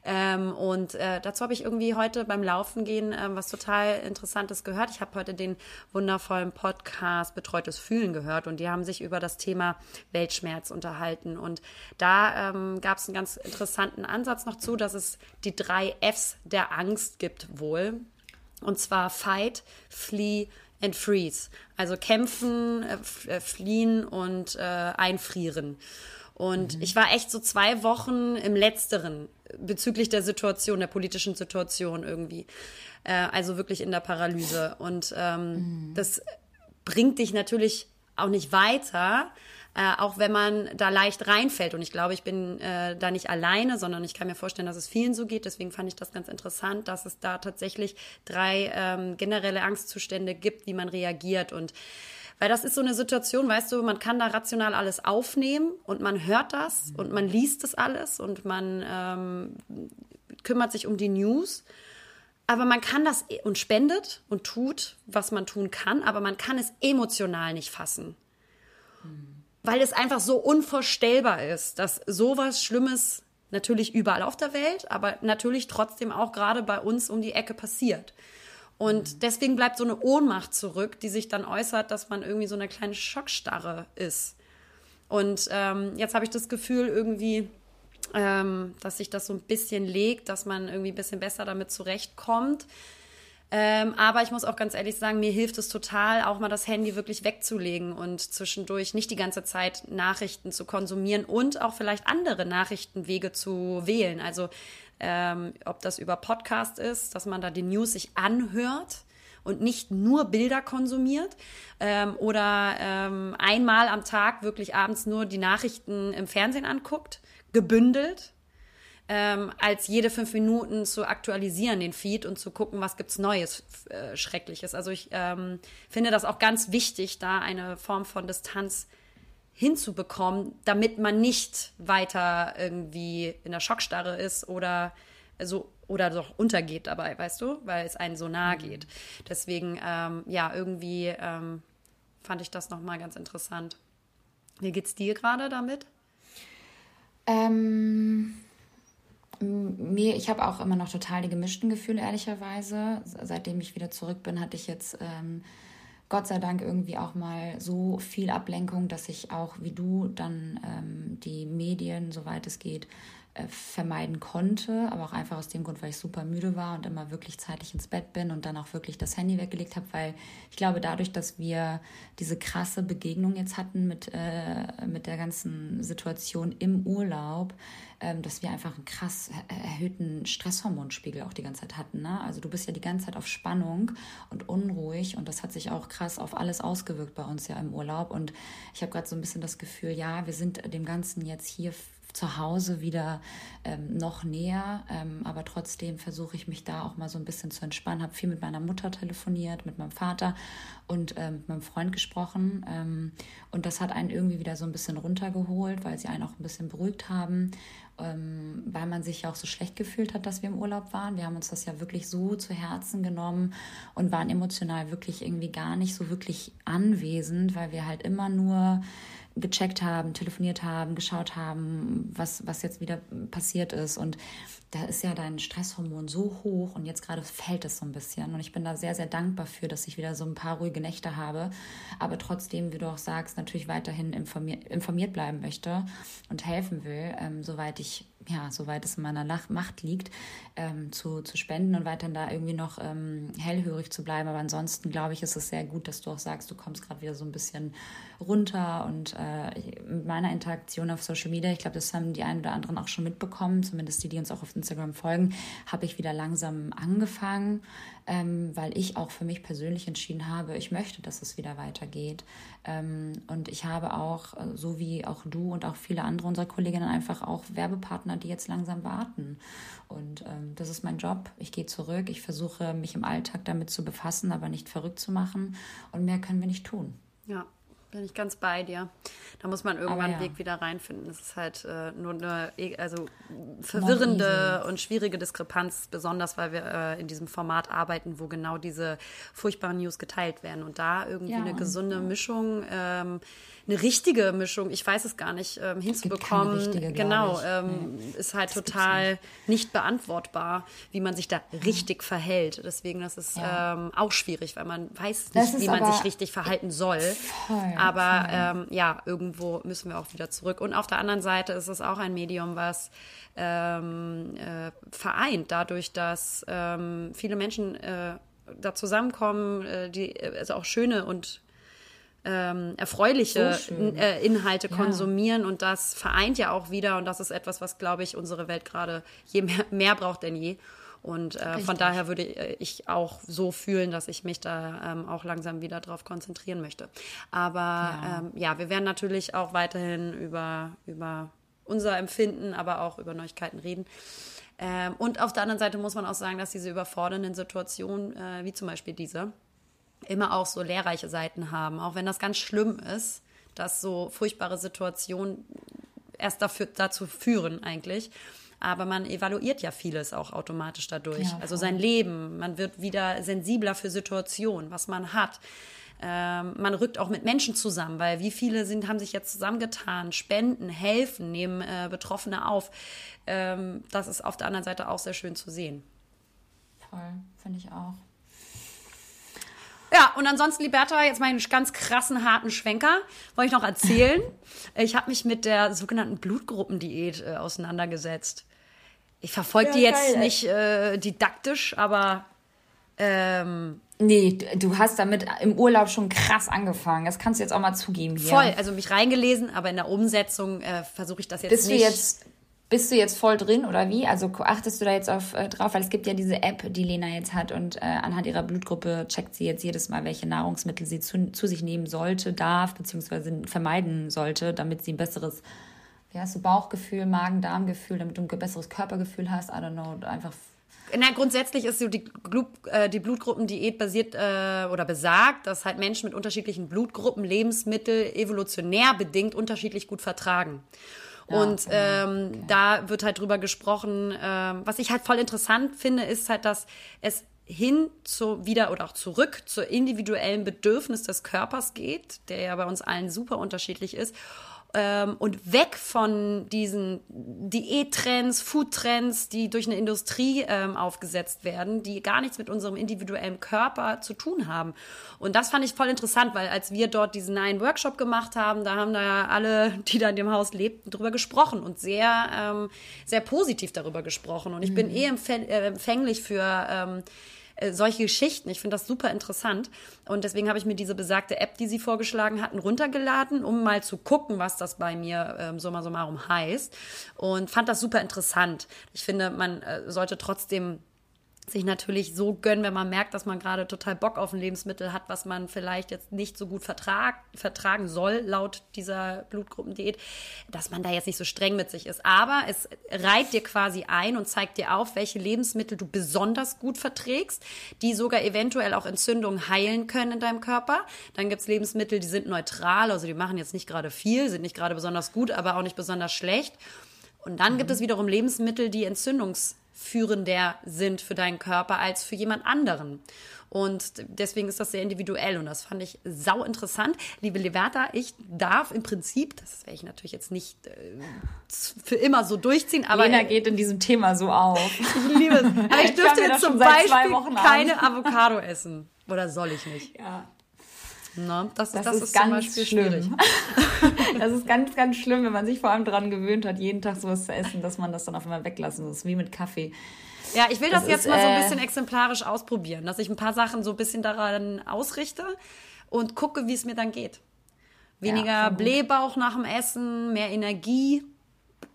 Ähm, und äh, dazu habe ich irgendwie heute beim Laufen gehen äh, was total Interessantes gehört. Ich habe heute den wundervollen Podcast Betreutes Fühlen gehört und die haben sich über das Thema Weltschmerz unterhalten. Und da ähm, gab es einen ganz interessanten Ansatz noch zu, dass es die drei Fs der Angst gibt wohl. Und zwar Fight, Flee and Freeze. Also kämpfen, äh, fliehen und äh, einfrieren. Und mhm. ich war echt so zwei Wochen im Letzteren bezüglich der Situation, der politischen Situation irgendwie. Äh, also wirklich in der Paralyse. Und ähm, mhm. das bringt dich natürlich auch nicht weiter, äh, auch wenn man da leicht reinfällt. Und ich glaube, ich bin äh, da nicht alleine, sondern ich kann mir vorstellen, dass es vielen so geht. Deswegen fand ich das ganz interessant, dass es da tatsächlich drei ähm, generelle Angstzustände gibt, wie man reagiert. Und weil das ist so eine Situation, weißt du, man kann da rational alles aufnehmen und man hört das und man liest das alles und man ähm, kümmert sich um die News. Aber man kann das e- und spendet und tut, was man tun kann, aber man kann es emotional nicht fassen. Weil es einfach so unvorstellbar ist, dass sowas Schlimmes natürlich überall auf der Welt, aber natürlich trotzdem auch gerade bei uns um die Ecke passiert. Und deswegen bleibt so eine Ohnmacht zurück, die sich dann äußert, dass man irgendwie so eine kleine Schockstarre ist. Und ähm, jetzt habe ich das Gefühl irgendwie, ähm, dass sich das so ein bisschen legt, dass man irgendwie ein bisschen besser damit zurechtkommt. Ähm, aber ich muss auch ganz ehrlich sagen, mir hilft es total, auch mal das Handy wirklich wegzulegen und zwischendurch nicht die ganze Zeit Nachrichten zu konsumieren und auch vielleicht andere Nachrichtenwege zu wählen. Also ähm, ob das über Podcast ist, dass man da die News sich anhört und nicht nur Bilder konsumiert ähm, oder ähm, einmal am Tag wirklich abends nur die Nachrichten im Fernsehen anguckt, gebündelt, ähm, als jede fünf Minuten zu aktualisieren den Feed und zu gucken, was gibt's Neues, äh, Schreckliches. Also ich ähm, finde das auch ganz wichtig, da eine Form von Distanz hinzubekommen, damit man nicht weiter irgendwie in der Schockstarre ist oder so oder doch untergeht dabei, weißt du, weil es einen so nahe mhm. geht. Deswegen, ähm, ja, irgendwie ähm, fand ich das nochmal ganz interessant. Wie geht's dir gerade damit? Ähm, mir, ich habe auch immer noch total die gemischten Gefühle, ehrlicherweise. Seitdem ich wieder zurück bin, hatte ich jetzt ähm, Gott sei Dank irgendwie auch mal so viel Ablenkung, dass ich auch wie du dann ähm, die Medien, soweit es geht, vermeiden konnte, aber auch einfach aus dem Grund, weil ich super müde war und immer wirklich zeitlich ins Bett bin und dann auch wirklich das Handy weggelegt habe, weil ich glaube, dadurch, dass wir diese krasse Begegnung jetzt hatten mit, äh, mit der ganzen Situation im Urlaub, ähm, dass wir einfach einen krass erhöhten Stresshormonspiegel auch die ganze Zeit hatten. Ne? Also du bist ja die ganze Zeit auf Spannung und unruhig und das hat sich auch krass auf alles ausgewirkt bei uns ja im Urlaub und ich habe gerade so ein bisschen das Gefühl, ja, wir sind dem Ganzen jetzt hier zu Hause wieder ähm, noch näher. Ähm, aber trotzdem versuche ich mich da auch mal so ein bisschen zu entspannen. Habe viel mit meiner Mutter telefoniert, mit meinem Vater und ähm, mit meinem Freund gesprochen. Ähm, und das hat einen irgendwie wieder so ein bisschen runtergeholt, weil sie einen auch ein bisschen beruhigt haben. Ähm, weil man sich ja auch so schlecht gefühlt hat, dass wir im Urlaub waren. Wir haben uns das ja wirklich so zu Herzen genommen und waren emotional wirklich irgendwie gar nicht so wirklich anwesend, weil wir halt immer nur gecheckt haben, telefoniert haben, geschaut haben, was, was jetzt wieder passiert ist. Und da ist ja dein Stresshormon so hoch und jetzt gerade fällt es so ein bisschen. Und ich bin da sehr, sehr dankbar für, dass ich wieder so ein paar ruhige Nächte habe. Aber trotzdem, wie du auch sagst, natürlich weiterhin informiert, informiert bleiben möchte und helfen will, ähm, soweit ich ja, soweit es in meiner Macht liegt, ähm, zu, zu spenden und weiterhin da irgendwie noch ähm, hellhörig zu bleiben. Aber ansonsten glaube ich, ist es sehr gut, dass du auch sagst, du kommst gerade wieder so ein bisschen runter und äh, mit meiner Interaktion auf Social Media, ich glaube, das haben die einen oder anderen auch schon mitbekommen, zumindest die, die uns auch auf Instagram folgen, habe ich wieder langsam angefangen, ähm, weil ich auch für mich persönlich entschieden habe, ich möchte, dass es wieder weitergeht. Ähm, und ich habe auch, äh, so wie auch du und auch viele andere unserer Kolleginnen, einfach auch Werbepartner, die jetzt langsam warten. Und ähm, das ist mein Job. Ich gehe zurück. Ich versuche, mich im Alltag damit zu befassen, aber nicht verrückt zu machen. Und mehr können wir nicht tun. Ja, bin ich ganz bei dir. Da muss man irgendwann ja. einen Weg wieder reinfinden. Es ist halt äh, nur eine e, also verwirrende und schwierige Diskrepanz, besonders weil wir äh, in diesem Format arbeiten, wo genau diese furchtbaren News geteilt werden. Und da irgendwie ja, eine gesunde ja. Mischung ähm, eine richtige Mischung, ich weiß es gar nicht, ähm, hinzubekommen. Richtige, genau, ähm, nee. ist halt das total nicht. nicht. beantwortbar, wie man sich da richtig verhält. Deswegen, das ist ähm, auch schwierig, weil man weiß nicht, wie man sich richtig verhalten soll. Voll, aber. Ähm, ja, irgendwo müssen wir auch wieder zurück. Und auf der anderen Seite ist es auch ein Medium, was ähm, äh, vereint, dadurch, dass ähm, viele Menschen äh, da zusammenkommen, äh, die also auch schöne und ähm, erfreuliche so äh, Inhalte ja. konsumieren und das vereint ja auch wieder und das ist etwas, was glaube ich unsere Welt gerade je mehr, mehr, braucht denn je. Und äh, von daher würde ich auch so fühlen, dass ich mich da ähm, auch langsam wieder drauf konzentrieren möchte. Aber ja. Ähm, ja, wir werden natürlich auch weiterhin über, über unser Empfinden, aber auch über Neuigkeiten reden. Ähm, und auf der anderen Seite muss man auch sagen, dass diese überfordernden Situationen, äh, wie zum Beispiel diese, immer auch so lehrreiche Seiten haben, auch wenn das ganz schlimm ist, dass so furchtbare Situationen erst dafür, dazu führen eigentlich. Aber man evaluiert ja vieles auch automatisch dadurch. Ja, also sein Leben, man wird wieder sensibler für Situationen, was man hat. Ähm, man rückt auch mit Menschen zusammen, weil wie viele sind, haben sich jetzt zusammengetan, spenden, helfen, nehmen äh, Betroffene auf. Ähm, das ist auf der anderen Seite auch sehr schön zu sehen. Voll, finde ich auch. Ja, und ansonsten, Liberta, jetzt mal einen ganz krassen, harten Schwenker. Wollte ich noch erzählen. (laughs) ich habe mich mit der sogenannten Blutgruppendiät äh, auseinandergesetzt. Ich verfolge ja, die jetzt geil, nicht äh, didaktisch, aber. Ähm, Nee, du hast damit im Urlaub schon krass angefangen. Das kannst du jetzt auch mal zugeben hier. Voll, also mich reingelesen, aber in der Umsetzung äh, versuche ich das jetzt Bist nicht. Du jetzt bist du jetzt voll drin oder wie? Also achtest du da jetzt auf, äh, drauf? Weil es gibt ja diese App, die Lena jetzt hat und äh, anhand ihrer Blutgruppe checkt sie jetzt jedes Mal, welche Nahrungsmittel sie zu, zu sich nehmen sollte, darf, beziehungsweise vermeiden sollte, damit sie ein besseres, wie hast du, Bauchgefühl, Magen-Darm-Gefühl, damit du ein besseres Körpergefühl hast. I don't know, einfach na, grundsätzlich ist so die, äh, die Blutgruppendiät basiert äh, oder besagt, dass halt Menschen mit unterschiedlichen Blutgruppen Lebensmittel evolutionär bedingt unterschiedlich gut vertragen und ähm, okay. da wird halt drüber gesprochen. Ähm, was ich halt voll interessant finde, ist halt, dass es hin zu wieder oder auch zurück zur individuellen Bedürfnis des Körpers geht, der ja bei uns allen super unterschiedlich ist ähm, und weg von diesen Diättrends, Foodtrends, die durch eine Industrie ähm, aufgesetzt werden, die gar nichts mit unserem individuellen Körper zu tun haben. Und das fand ich voll interessant, weil als wir dort diesen einen Workshop gemacht haben, da haben da ja alle, die da in dem Haus lebten, drüber gesprochen und sehr, ähm, sehr positiv darüber gesprochen. Und ich mhm. bin eh äh, empfänglich für ähm, äh, solche Geschichten. Ich finde das super interessant. Und deswegen habe ich mir diese besagte App, die Sie vorgeschlagen hatten, runtergeladen, um mal zu gucken, was das bei mir ähm, summa summarum heißt. Und fand das super interessant. Ich finde, man äh, sollte trotzdem sich natürlich so gönnen, wenn man merkt, dass man gerade total Bock auf ein Lebensmittel hat, was man vielleicht jetzt nicht so gut vertrag, vertragen soll, laut dieser Blutgruppendiät, dass man da jetzt nicht so streng mit sich ist. Aber es reiht dir quasi ein und zeigt dir auf, welche Lebensmittel du besonders gut verträgst, die sogar eventuell auch Entzündungen heilen können in deinem Körper. Dann gibt's Lebensmittel, die sind neutral, also die machen jetzt nicht gerade viel, sind nicht gerade besonders gut, aber auch nicht besonders schlecht. Und dann mhm. gibt es wiederum Lebensmittel, die entzündungs führender sind für deinen Körper als für jemand anderen. Und deswegen ist das sehr individuell und das fand ich sau interessant. Liebe Leverta, ich darf im Prinzip, das werde ich natürlich jetzt nicht äh, für immer so durchziehen, aber. Lena geht in diesem Thema so auf. (laughs) ich liebe es. (laughs) Aber ich dürfte jetzt zum Beispiel keine (laughs) Avocado essen. Oder soll ich nicht? Ja. Na, das, das, das ist, ist ganz schlimm. Das ist ganz, ganz schlimm, wenn man sich vor allem daran gewöhnt hat, jeden Tag sowas zu essen, dass man das dann auf einmal weglassen muss, wie mit Kaffee. Ja, ich will das, das jetzt ist, mal so ein äh, bisschen exemplarisch ausprobieren, dass ich ein paar Sachen so ein bisschen daran ausrichte und gucke, wie es mir dann geht. Weniger ja, Blähbauch nach dem Essen, mehr Energie,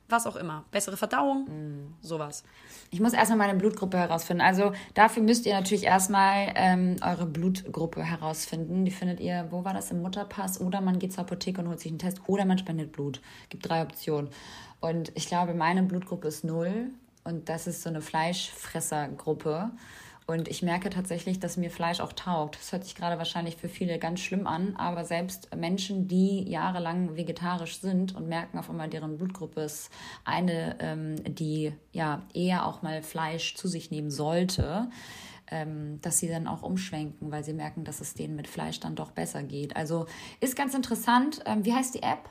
was auch immer. Bessere Verdauung, mm. sowas. Ich muss erstmal meine Blutgruppe herausfinden. Also dafür müsst ihr natürlich erstmal ähm, eure Blutgruppe herausfinden. Die findet ihr, wo war das, im Mutterpass? Oder man geht zur Apotheke und holt sich einen Test. Oder man spendet Blut. Gibt drei Optionen. Und ich glaube, meine Blutgruppe ist null. Und das ist so eine Fleischfressergruppe. Und ich merke tatsächlich, dass mir Fleisch auch taugt. Das hört sich gerade wahrscheinlich für viele ganz schlimm an, aber selbst Menschen, die jahrelang vegetarisch sind und merken auf einmal, deren Blutgruppe ist eine, ähm, die ja eher auch mal Fleisch zu sich nehmen sollte, ähm, dass sie dann auch umschwenken, weil sie merken, dass es denen mit Fleisch dann doch besser geht. Also ist ganz interessant. Ähm, wie heißt die App?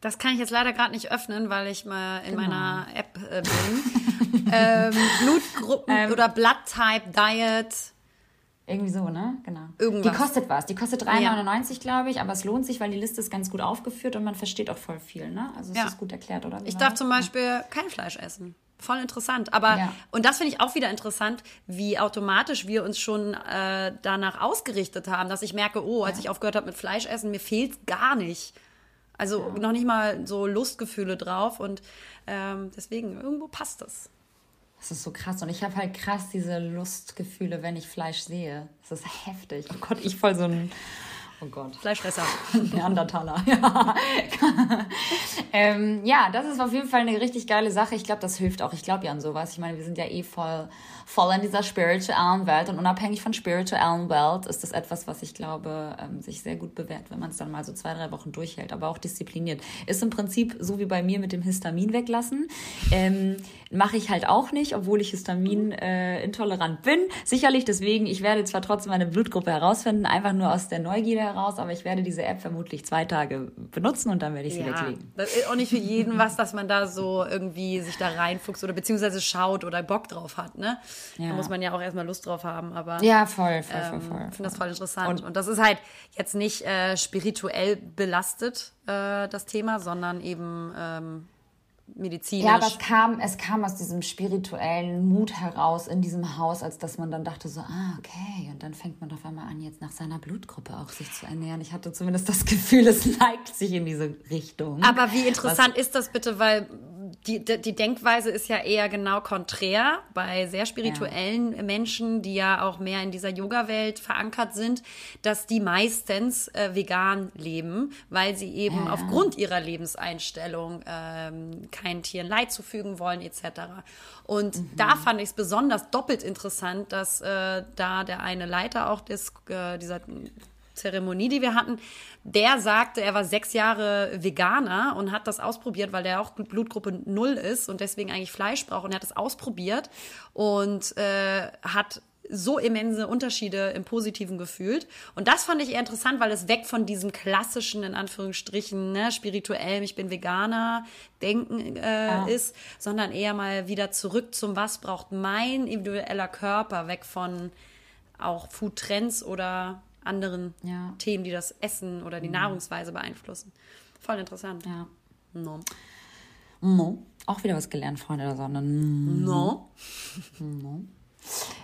Das kann ich jetzt leider gerade nicht öffnen, weil ich mal in genau. meiner App äh, bin. (laughs) ähm, Blutgruppen ähm, oder Blood Type Diet. Irgendwie so, ne? Genau. Irgendwas. Die kostet was. Die kostet 3,99, ja. glaube ich, aber es lohnt sich, weil die Liste ist ganz gut aufgeführt und man versteht auch voll viel, ne? Also es ja. ist gut erklärt, oder? Wie ich darf das? zum Beispiel ja. kein Fleisch essen. Voll interessant. Aber, ja. und das finde ich auch wieder interessant, wie automatisch wir uns schon äh, danach ausgerichtet haben, dass ich merke, oh, als ich aufgehört habe mit Fleisch essen, mir fehlt gar nicht. Also ja. noch nicht mal so Lustgefühle drauf und ähm, deswegen irgendwo passt das. Das ist so krass und ich habe halt krass diese Lustgefühle, wenn ich Fleisch sehe. Das ist heftig. Oh Gott, ich voll so ein Oh Gott. Fleischfresser. (laughs) Neandertaler, (laughs) ja. ähm, ja, das ist auf jeden Fall eine richtig geile Sache. Ich glaube, das hilft auch. Ich glaube ja an sowas. Ich meine, wir sind ja eh voll, voll in dieser spirituellen Welt und unabhängig von spirituellen Welt ist das etwas, was ich glaube, ähm, sich sehr gut bewährt, wenn man es dann mal so zwei, drei Wochen durchhält, aber auch diszipliniert. Ist im Prinzip so wie bei mir mit dem Histamin weglassen. Ähm, Mache ich halt auch nicht, obwohl ich Histamin äh, intolerant bin. Sicherlich deswegen, ich werde zwar trotzdem meine Blutgruppe herausfinden, einfach nur aus der Neugierde heraus, aber ich werde diese App vermutlich zwei Tage benutzen und dann werde ich sie ja, weglegen. Das ist auch nicht für jeden was, dass man da so irgendwie sich da reinfuchst oder beziehungsweise schaut oder Bock drauf hat, ne? Ja. Da muss man ja auch erstmal Lust drauf haben, aber. Ja, voll, voll, voll, voll. Ich ähm, finde das voll interessant. Und, und, das ist halt jetzt nicht äh, spirituell belastet, äh, das Thema, sondern eben ähm, medizinisch. Ja, aber es kam, es kam aus diesem spirituellen Mut heraus in diesem Haus, als dass man dann dachte so, ah, okay. Und dann fängt man auf einmal an, jetzt nach seiner Blutgruppe auch sich zu ernähren. Ich hatte zumindest das Gefühl, es neigt sich in diese Richtung. Aber wie interessant Was, ist das bitte, weil die, die Denkweise ist ja eher genau konträr bei sehr spirituellen ja. Menschen, die ja auch mehr in dieser Yoga-Welt verankert sind, dass die meistens äh, vegan leben, weil sie eben ja. aufgrund ihrer Lebenseinstellung ähm, keinen Tieren Leid zufügen wollen etc. Und mhm. da fand ich es besonders doppelt interessant, dass äh, da der eine Leiter auch des, äh, dieser Zeremonie, die wir hatten, der sagte, er war sechs Jahre Veganer und hat das ausprobiert, weil der auch Blutgruppe null ist und deswegen eigentlich Fleisch braucht und er hat das ausprobiert und äh, hat so immense Unterschiede im Positiven gefühlt. Und das fand ich eher interessant, weil es weg von diesem klassischen, in Anführungsstrichen, ne, spirituell, ich bin Veganer, Denken äh, ja. ist, sondern eher mal wieder zurück zum, was braucht mein individueller Körper, weg von auch Food-Trends oder anderen ja. Themen, die das Essen oder die mhm. Nahrungsweise beeinflussen. Voll interessant. Ja. No. No. Auch wieder was gelernt, Freunde der Sonne. No. No.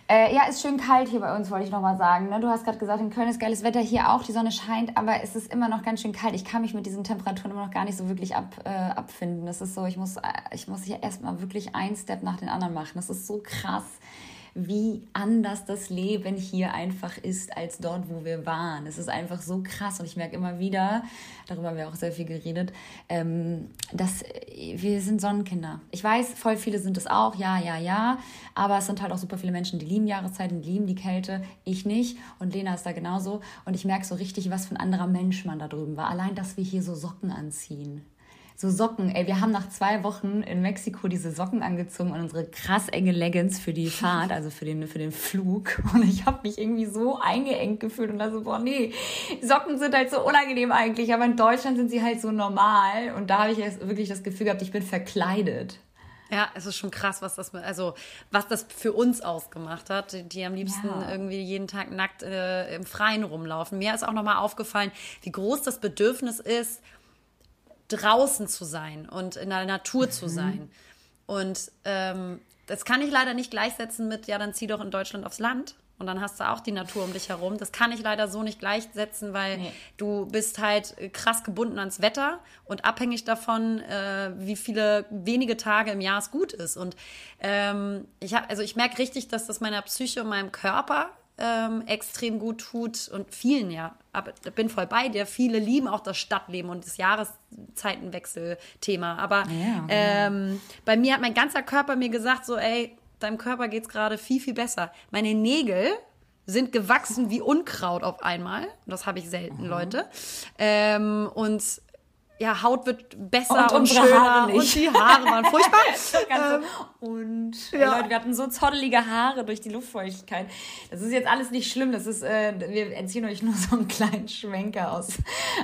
Äh, ja, ist schön kalt hier bei uns, wollte ich nochmal sagen. Ne? Du hast gerade gesagt, in Köln ist geiles Wetter, hier auch, die Sonne scheint, aber es ist immer noch ganz schön kalt. Ich kann mich mit diesen Temperaturen immer noch gar nicht so wirklich ab, äh, abfinden. Das ist so, ich muss, äh, ich muss hier erstmal wirklich einen Step nach den anderen machen. Das ist so krass wie anders das Leben hier einfach ist als dort, wo wir waren. Es ist einfach so krass und ich merke immer wieder, darüber haben wir auch sehr viel geredet, ähm, dass wir sind Sonnenkinder. Ich weiß, voll viele sind es auch, ja, ja, ja, aber es sind halt auch super viele Menschen, die lieben Jahreszeiten, die lieben die Kälte, ich nicht und Lena ist da genauso und ich merke so richtig, was für ein anderer Mensch man da drüben war. Allein, dass wir hier so Socken anziehen so Socken. Ey, wir haben nach zwei Wochen in Mexiko diese Socken angezogen und unsere krass enge Leggings für die Fahrt, also für den, für den Flug. (laughs) Und ich habe mich irgendwie so eingeengt gefühlt und da so, boah, nee, Socken sind halt so unangenehm eigentlich, aber in Deutschland sind sie halt so normal. Und da habe ich jetzt wirklich das Gefühl gehabt, ich bin verkleidet. Ja, es ist schon krass, was das, also was das für uns ausgemacht hat, die, die am liebsten ja. irgendwie jeden Tag nackt äh, im Freien rumlaufen. Mir ist auch nochmal aufgefallen, wie groß das Bedürfnis ist, draußen zu sein und in der Natur zu mhm. sein. Und ähm, das kann ich leider nicht gleichsetzen mit, ja, dann zieh doch in Deutschland aufs Land und dann hast du auch die Natur um dich herum. Das kann ich leider so nicht gleichsetzen, weil nee. du bist halt krass gebunden ans Wetter und abhängig davon, äh, wie viele wenige Tage im Jahr es gut ist. Und ähm, ich habe, also ich merke richtig, dass das meiner Psyche und meinem Körper ähm, extrem gut tut und vielen ja. Aber bin voll bei dir. Viele lieben auch das Stadtleben und das Jahreszeitenwechsel-Thema. Aber ja, ähm, bei mir hat mein ganzer Körper mir gesagt, so, ey, deinem Körper geht es gerade viel, viel besser. Meine Nägel sind gewachsen wie Unkraut auf einmal. Das habe ich selten, mhm. Leute. Ähm, und ja, Haut wird besser und, und schöner und die Haare waren furchtbar. (laughs) ähm, und ja. Leute, wir hatten so zottelige Haare durch die Luftfeuchtigkeit. Das ist jetzt alles nicht schlimm. Das ist, äh, wir erzählen euch nur (laughs) so einen kleinen Schwenker aus,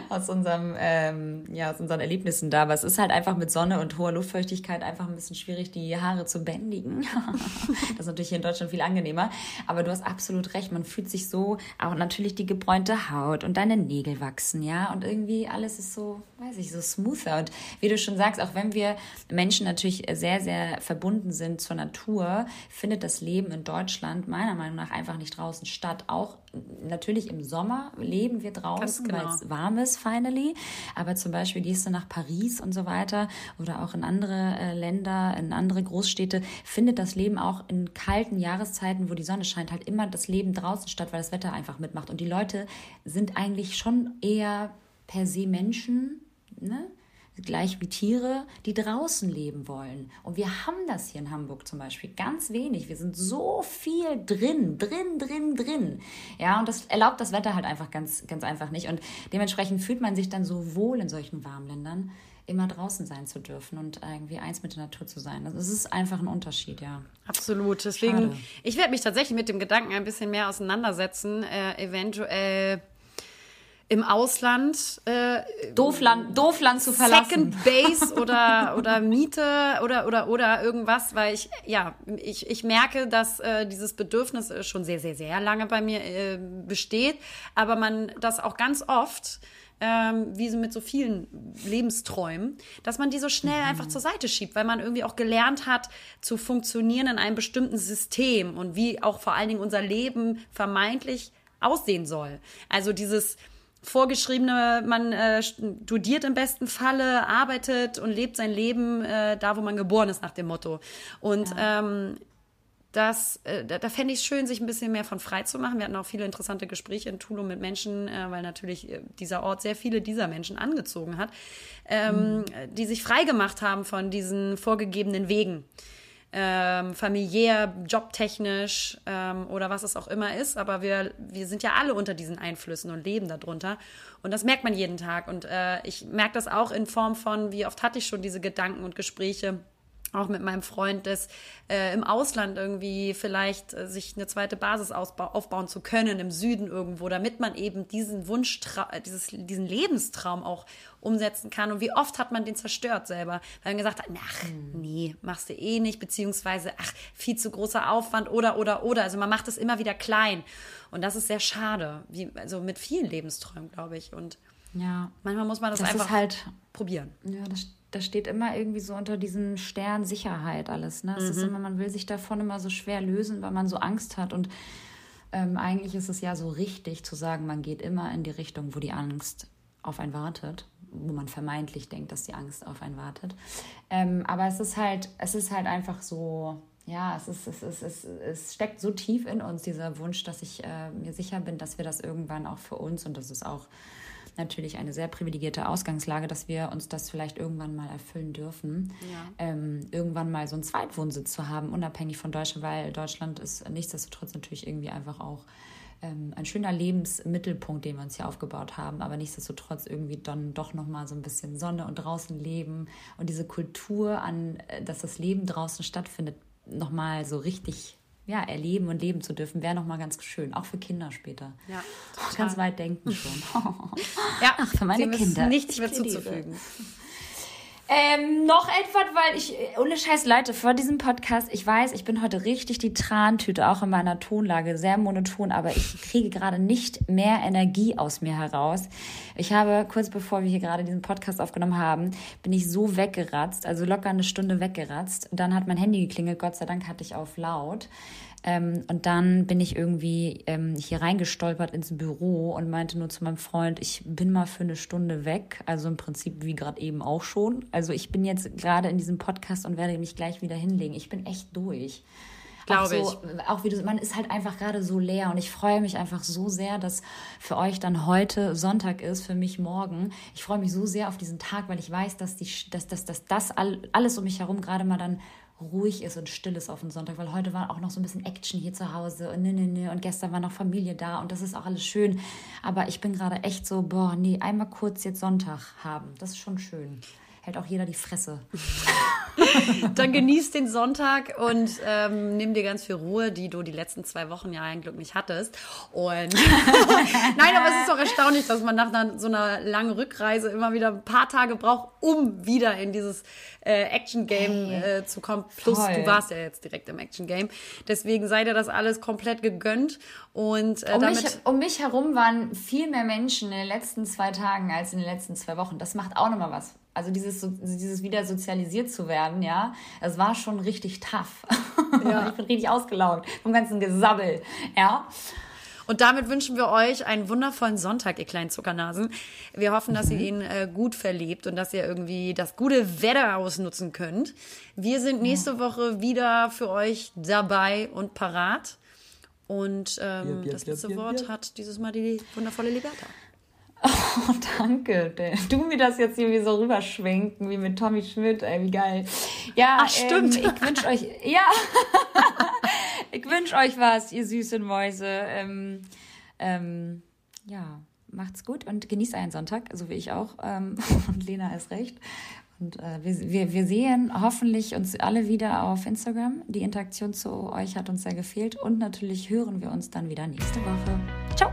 aus unserem, ähm, ja, aus unseren Erlebnissen da. Aber es ist halt einfach mit Sonne und hoher Luftfeuchtigkeit einfach ein bisschen schwierig, die Haare zu bändigen. (laughs) das ist natürlich hier in Deutschland viel angenehmer. Aber du hast absolut recht. Man fühlt sich so, auch natürlich die gebräunte Haut und deine Nägel wachsen, ja. Und irgendwie alles ist so, weiß ich, so smoother. Und wie du schon sagst, auch wenn wir Menschen natürlich sehr, sehr verbunden sind zur Natur, findet das Leben in Deutschland meiner Meinung nach einfach nicht draußen statt. Auch natürlich im Sommer leben wir draußen, genau. weil es warm ist, finally. Aber zum Beispiel gehst du nach Paris und so weiter oder auch in andere äh, Länder, in andere Großstädte, findet das Leben auch in kalten Jahreszeiten, wo die Sonne scheint, halt immer das Leben draußen statt, weil das Wetter einfach mitmacht. Und die Leute sind eigentlich schon eher per se Menschen, ne? gleich wie Tiere, die draußen leben wollen. Und wir haben das hier in Hamburg zum Beispiel ganz wenig. Wir sind so viel drin, drin, drin, drin. Ja, und das erlaubt das Wetter halt einfach ganz, ganz einfach nicht. Und dementsprechend fühlt man sich dann so wohl in solchen warmen Ländern, immer draußen sein zu dürfen und irgendwie eins mit der Natur zu sein. Also es ist einfach ein Unterschied, ja. Absolut. Deswegen, Schade. ich werde mich tatsächlich mit dem Gedanken ein bisschen mehr auseinandersetzen, äh, eventuell im Ausland äh, Doofland, Doofland zu verlassen. Second Base oder oder Miete oder oder oder irgendwas, weil ich ja ich, ich merke, dass äh, dieses Bedürfnis schon sehr sehr sehr lange bei mir äh, besteht, aber man das auch ganz oft ähm, wie so mit so vielen Lebensträumen, dass man die so schnell mhm. einfach zur Seite schiebt, weil man irgendwie auch gelernt hat zu funktionieren in einem bestimmten System und wie auch vor allen Dingen unser Leben vermeintlich aussehen soll. Also dieses vorgeschriebene, man äh, studiert im besten Falle, arbeitet und lebt sein Leben äh, da, wo man geboren ist, nach dem Motto. Und ja. ähm, das, äh, da, da fände ich es schön, sich ein bisschen mehr von frei zu machen. Wir hatten auch viele interessante Gespräche in Tulum mit Menschen, äh, weil natürlich äh, dieser Ort sehr viele dieser Menschen angezogen hat, ähm, mhm. die sich frei gemacht haben von diesen vorgegebenen Wegen ähm, familiär, jobtechnisch ähm, oder was es auch immer ist. Aber wir, wir sind ja alle unter diesen Einflüssen und leben darunter. Und das merkt man jeden Tag. Und äh, ich merke das auch in Form von, wie oft hatte ich schon diese Gedanken und Gespräche auch mit meinem Freund, das äh, im Ausland irgendwie vielleicht äh, sich eine zweite Basis aufbauen zu können, im Süden irgendwo, damit man eben diesen Wunsch, äh, dieses, diesen Lebenstraum auch umsetzen kann. Und wie oft hat man den zerstört selber, weil man gesagt hat, ach, hm. nee, machst du eh nicht, beziehungsweise, ach, viel zu großer Aufwand oder, oder, oder. Also man macht es immer wieder klein. Und das ist sehr schade, wie, also mit vielen Lebensträumen, glaube ich. Und ja. manchmal muss man das, das einfach halt probieren. Ja, das das steht immer irgendwie so unter diesem Stern Sicherheit alles. Ne? Es mhm. ist immer, man will sich davon immer so schwer lösen, weil man so Angst hat. Und ähm, eigentlich ist es ja so richtig zu sagen, man geht immer in die Richtung, wo die Angst auf einen wartet, wo man vermeintlich denkt, dass die Angst auf einen wartet. Ähm, aber es ist halt, es ist halt einfach so, ja, es, ist, es, ist, es, es steckt so tief in uns, dieser Wunsch, dass ich äh, mir sicher bin, dass wir das irgendwann auch für uns und das ist auch natürlich eine sehr privilegierte Ausgangslage, dass wir uns das vielleicht irgendwann mal erfüllen dürfen, ja. ähm, irgendwann mal so einen Zweitwohnsitz zu haben, unabhängig von Deutschland, weil Deutschland ist nichtsdestotrotz natürlich irgendwie einfach auch ähm, ein schöner Lebensmittelpunkt, den wir uns hier aufgebaut haben, aber nichtsdestotrotz irgendwie dann doch nochmal so ein bisschen Sonne und draußen leben und diese Kultur an, äh, dass das Leben draußen stattfindet, nochmal so richtig ja, erleben und leben zu dürfen, wäre nochmal ganz schön, auch für Kinder später. Ja, total. ganz weit denken schon. ja, Ach, für meine Kinder. Nichts mehr zuzufügen. Ähm, noch etwas, weil ich, ohne Scheiß, Leute, vor diesem Podcast, ich weiß, ich bin heute richtig die Trantüte, auch in meiner Tonlage, sehr monoton, aber ich kriege gerade nicht mehr Energie aus mir heraus. Ich habe, kurz bevor wir hier gerade diesen Podcast aufgenommen haben, bin ich so weggeratzt, also locker eine Stunde weggeratzt. Dann hat mein Handy geklingelt, Gott sei Dank hatte ich auf laut. Ähm, und dann bin ich irgendwie ähm, hier reingestolpert ins Büro und meinte nur zu meinem Freund, ich bin mal für eine Stunde weg. Also im Prinzip wie gerade eben auch schon. Also ich bin jetzt gerade in diesem Podcast und werde mich gleich wieder hinlegen. Ich bin echt durch. Glaube so, ich. Auch wie du, man ist halt einfach gerade so leer und ich freue mich einfach so sehr, dass für euch dann heute Sonntag ist, für mich morgen. Ich freue mich so sehr auf diesen Tag, weil ich weiß, dass, die, dass, dass, dass das alles um mich herum gerade mal dann ruhig ist und still ist auf den Sonntag, weil heute war auch noch so ein bisschen Action hier zu Hause und ne, ne, ne, und gestern war noch Familie da und das ist auch alles schön. Aber ich bin gerade echt so, boah, nee, einmal kurz jetzt Sonntag haben. Das ist schon schön hält auch jeder die Fresse. (laughs) Dann genieß den Sonntag und ähm, nimm dir ganz viel Ruhe, die du die letzten zwei Wochen ja ein Glück nicht hattest. Und (laughs) nein, aber es ist doch erstaunlich, dass man nach einer, so einer langen Rückreise immer wieder ein paar Tage braucht, um wieder in dieses äh, Action-Game hey, äh, zu kommen. Plus, voll. du warst ja jetzt direkt im Action-Game. Deswegen sei dir das alles komplett gegönnt. Und äh, um, damit mich, um mich herum waren viel mehr Menschen in den letzten zwei Tagen als in den letzten zwei Wochen. Das macht auch nochmal was also dieses, dieses wieder sozialisiert zu werden, ja, es war schon richtig tough. Ja. (laughs) ich bin richtig ausgelaugt vom ganzen Gesabbel, ja. Und damit wünschen wir euch einen wundervollen Sonntag, ihr kleinen Zuckernasen. Wir hoffen, dass mhm. ihr ihn äh, gut verlebt und dass ihr irgendwie das gute Wetter ausnutzen könnt. Wir sind nächste mhm. Woche wieder für euch dabei und parat. Und ähm, das letzte Wort hat dieses Mal die wundervolle Liberta. Oh, danke. Du mir das jetzt irgendwie so rüberschwenken, wie mit Tommy Schmidt, ey, wie geil. Ja, Ach, stimmt. Ähm, ich wünsche euch, (laughs) ja, ich wünsche euch was, ihr süßen Mäuse. Ähm, ähm, ja, macht's gut und genießt einen Sonntag, so wie ich auch. Ähm, (laughs) und Lena ist recht. Und äh, wir, wir, wir sehen hoffentlich uns alle wieder auf Instagram. Die Interaktion zu euch hat uns sehr gefehlt. Und natürlich hören wir uns dann wieder nächste Woche. Ciao!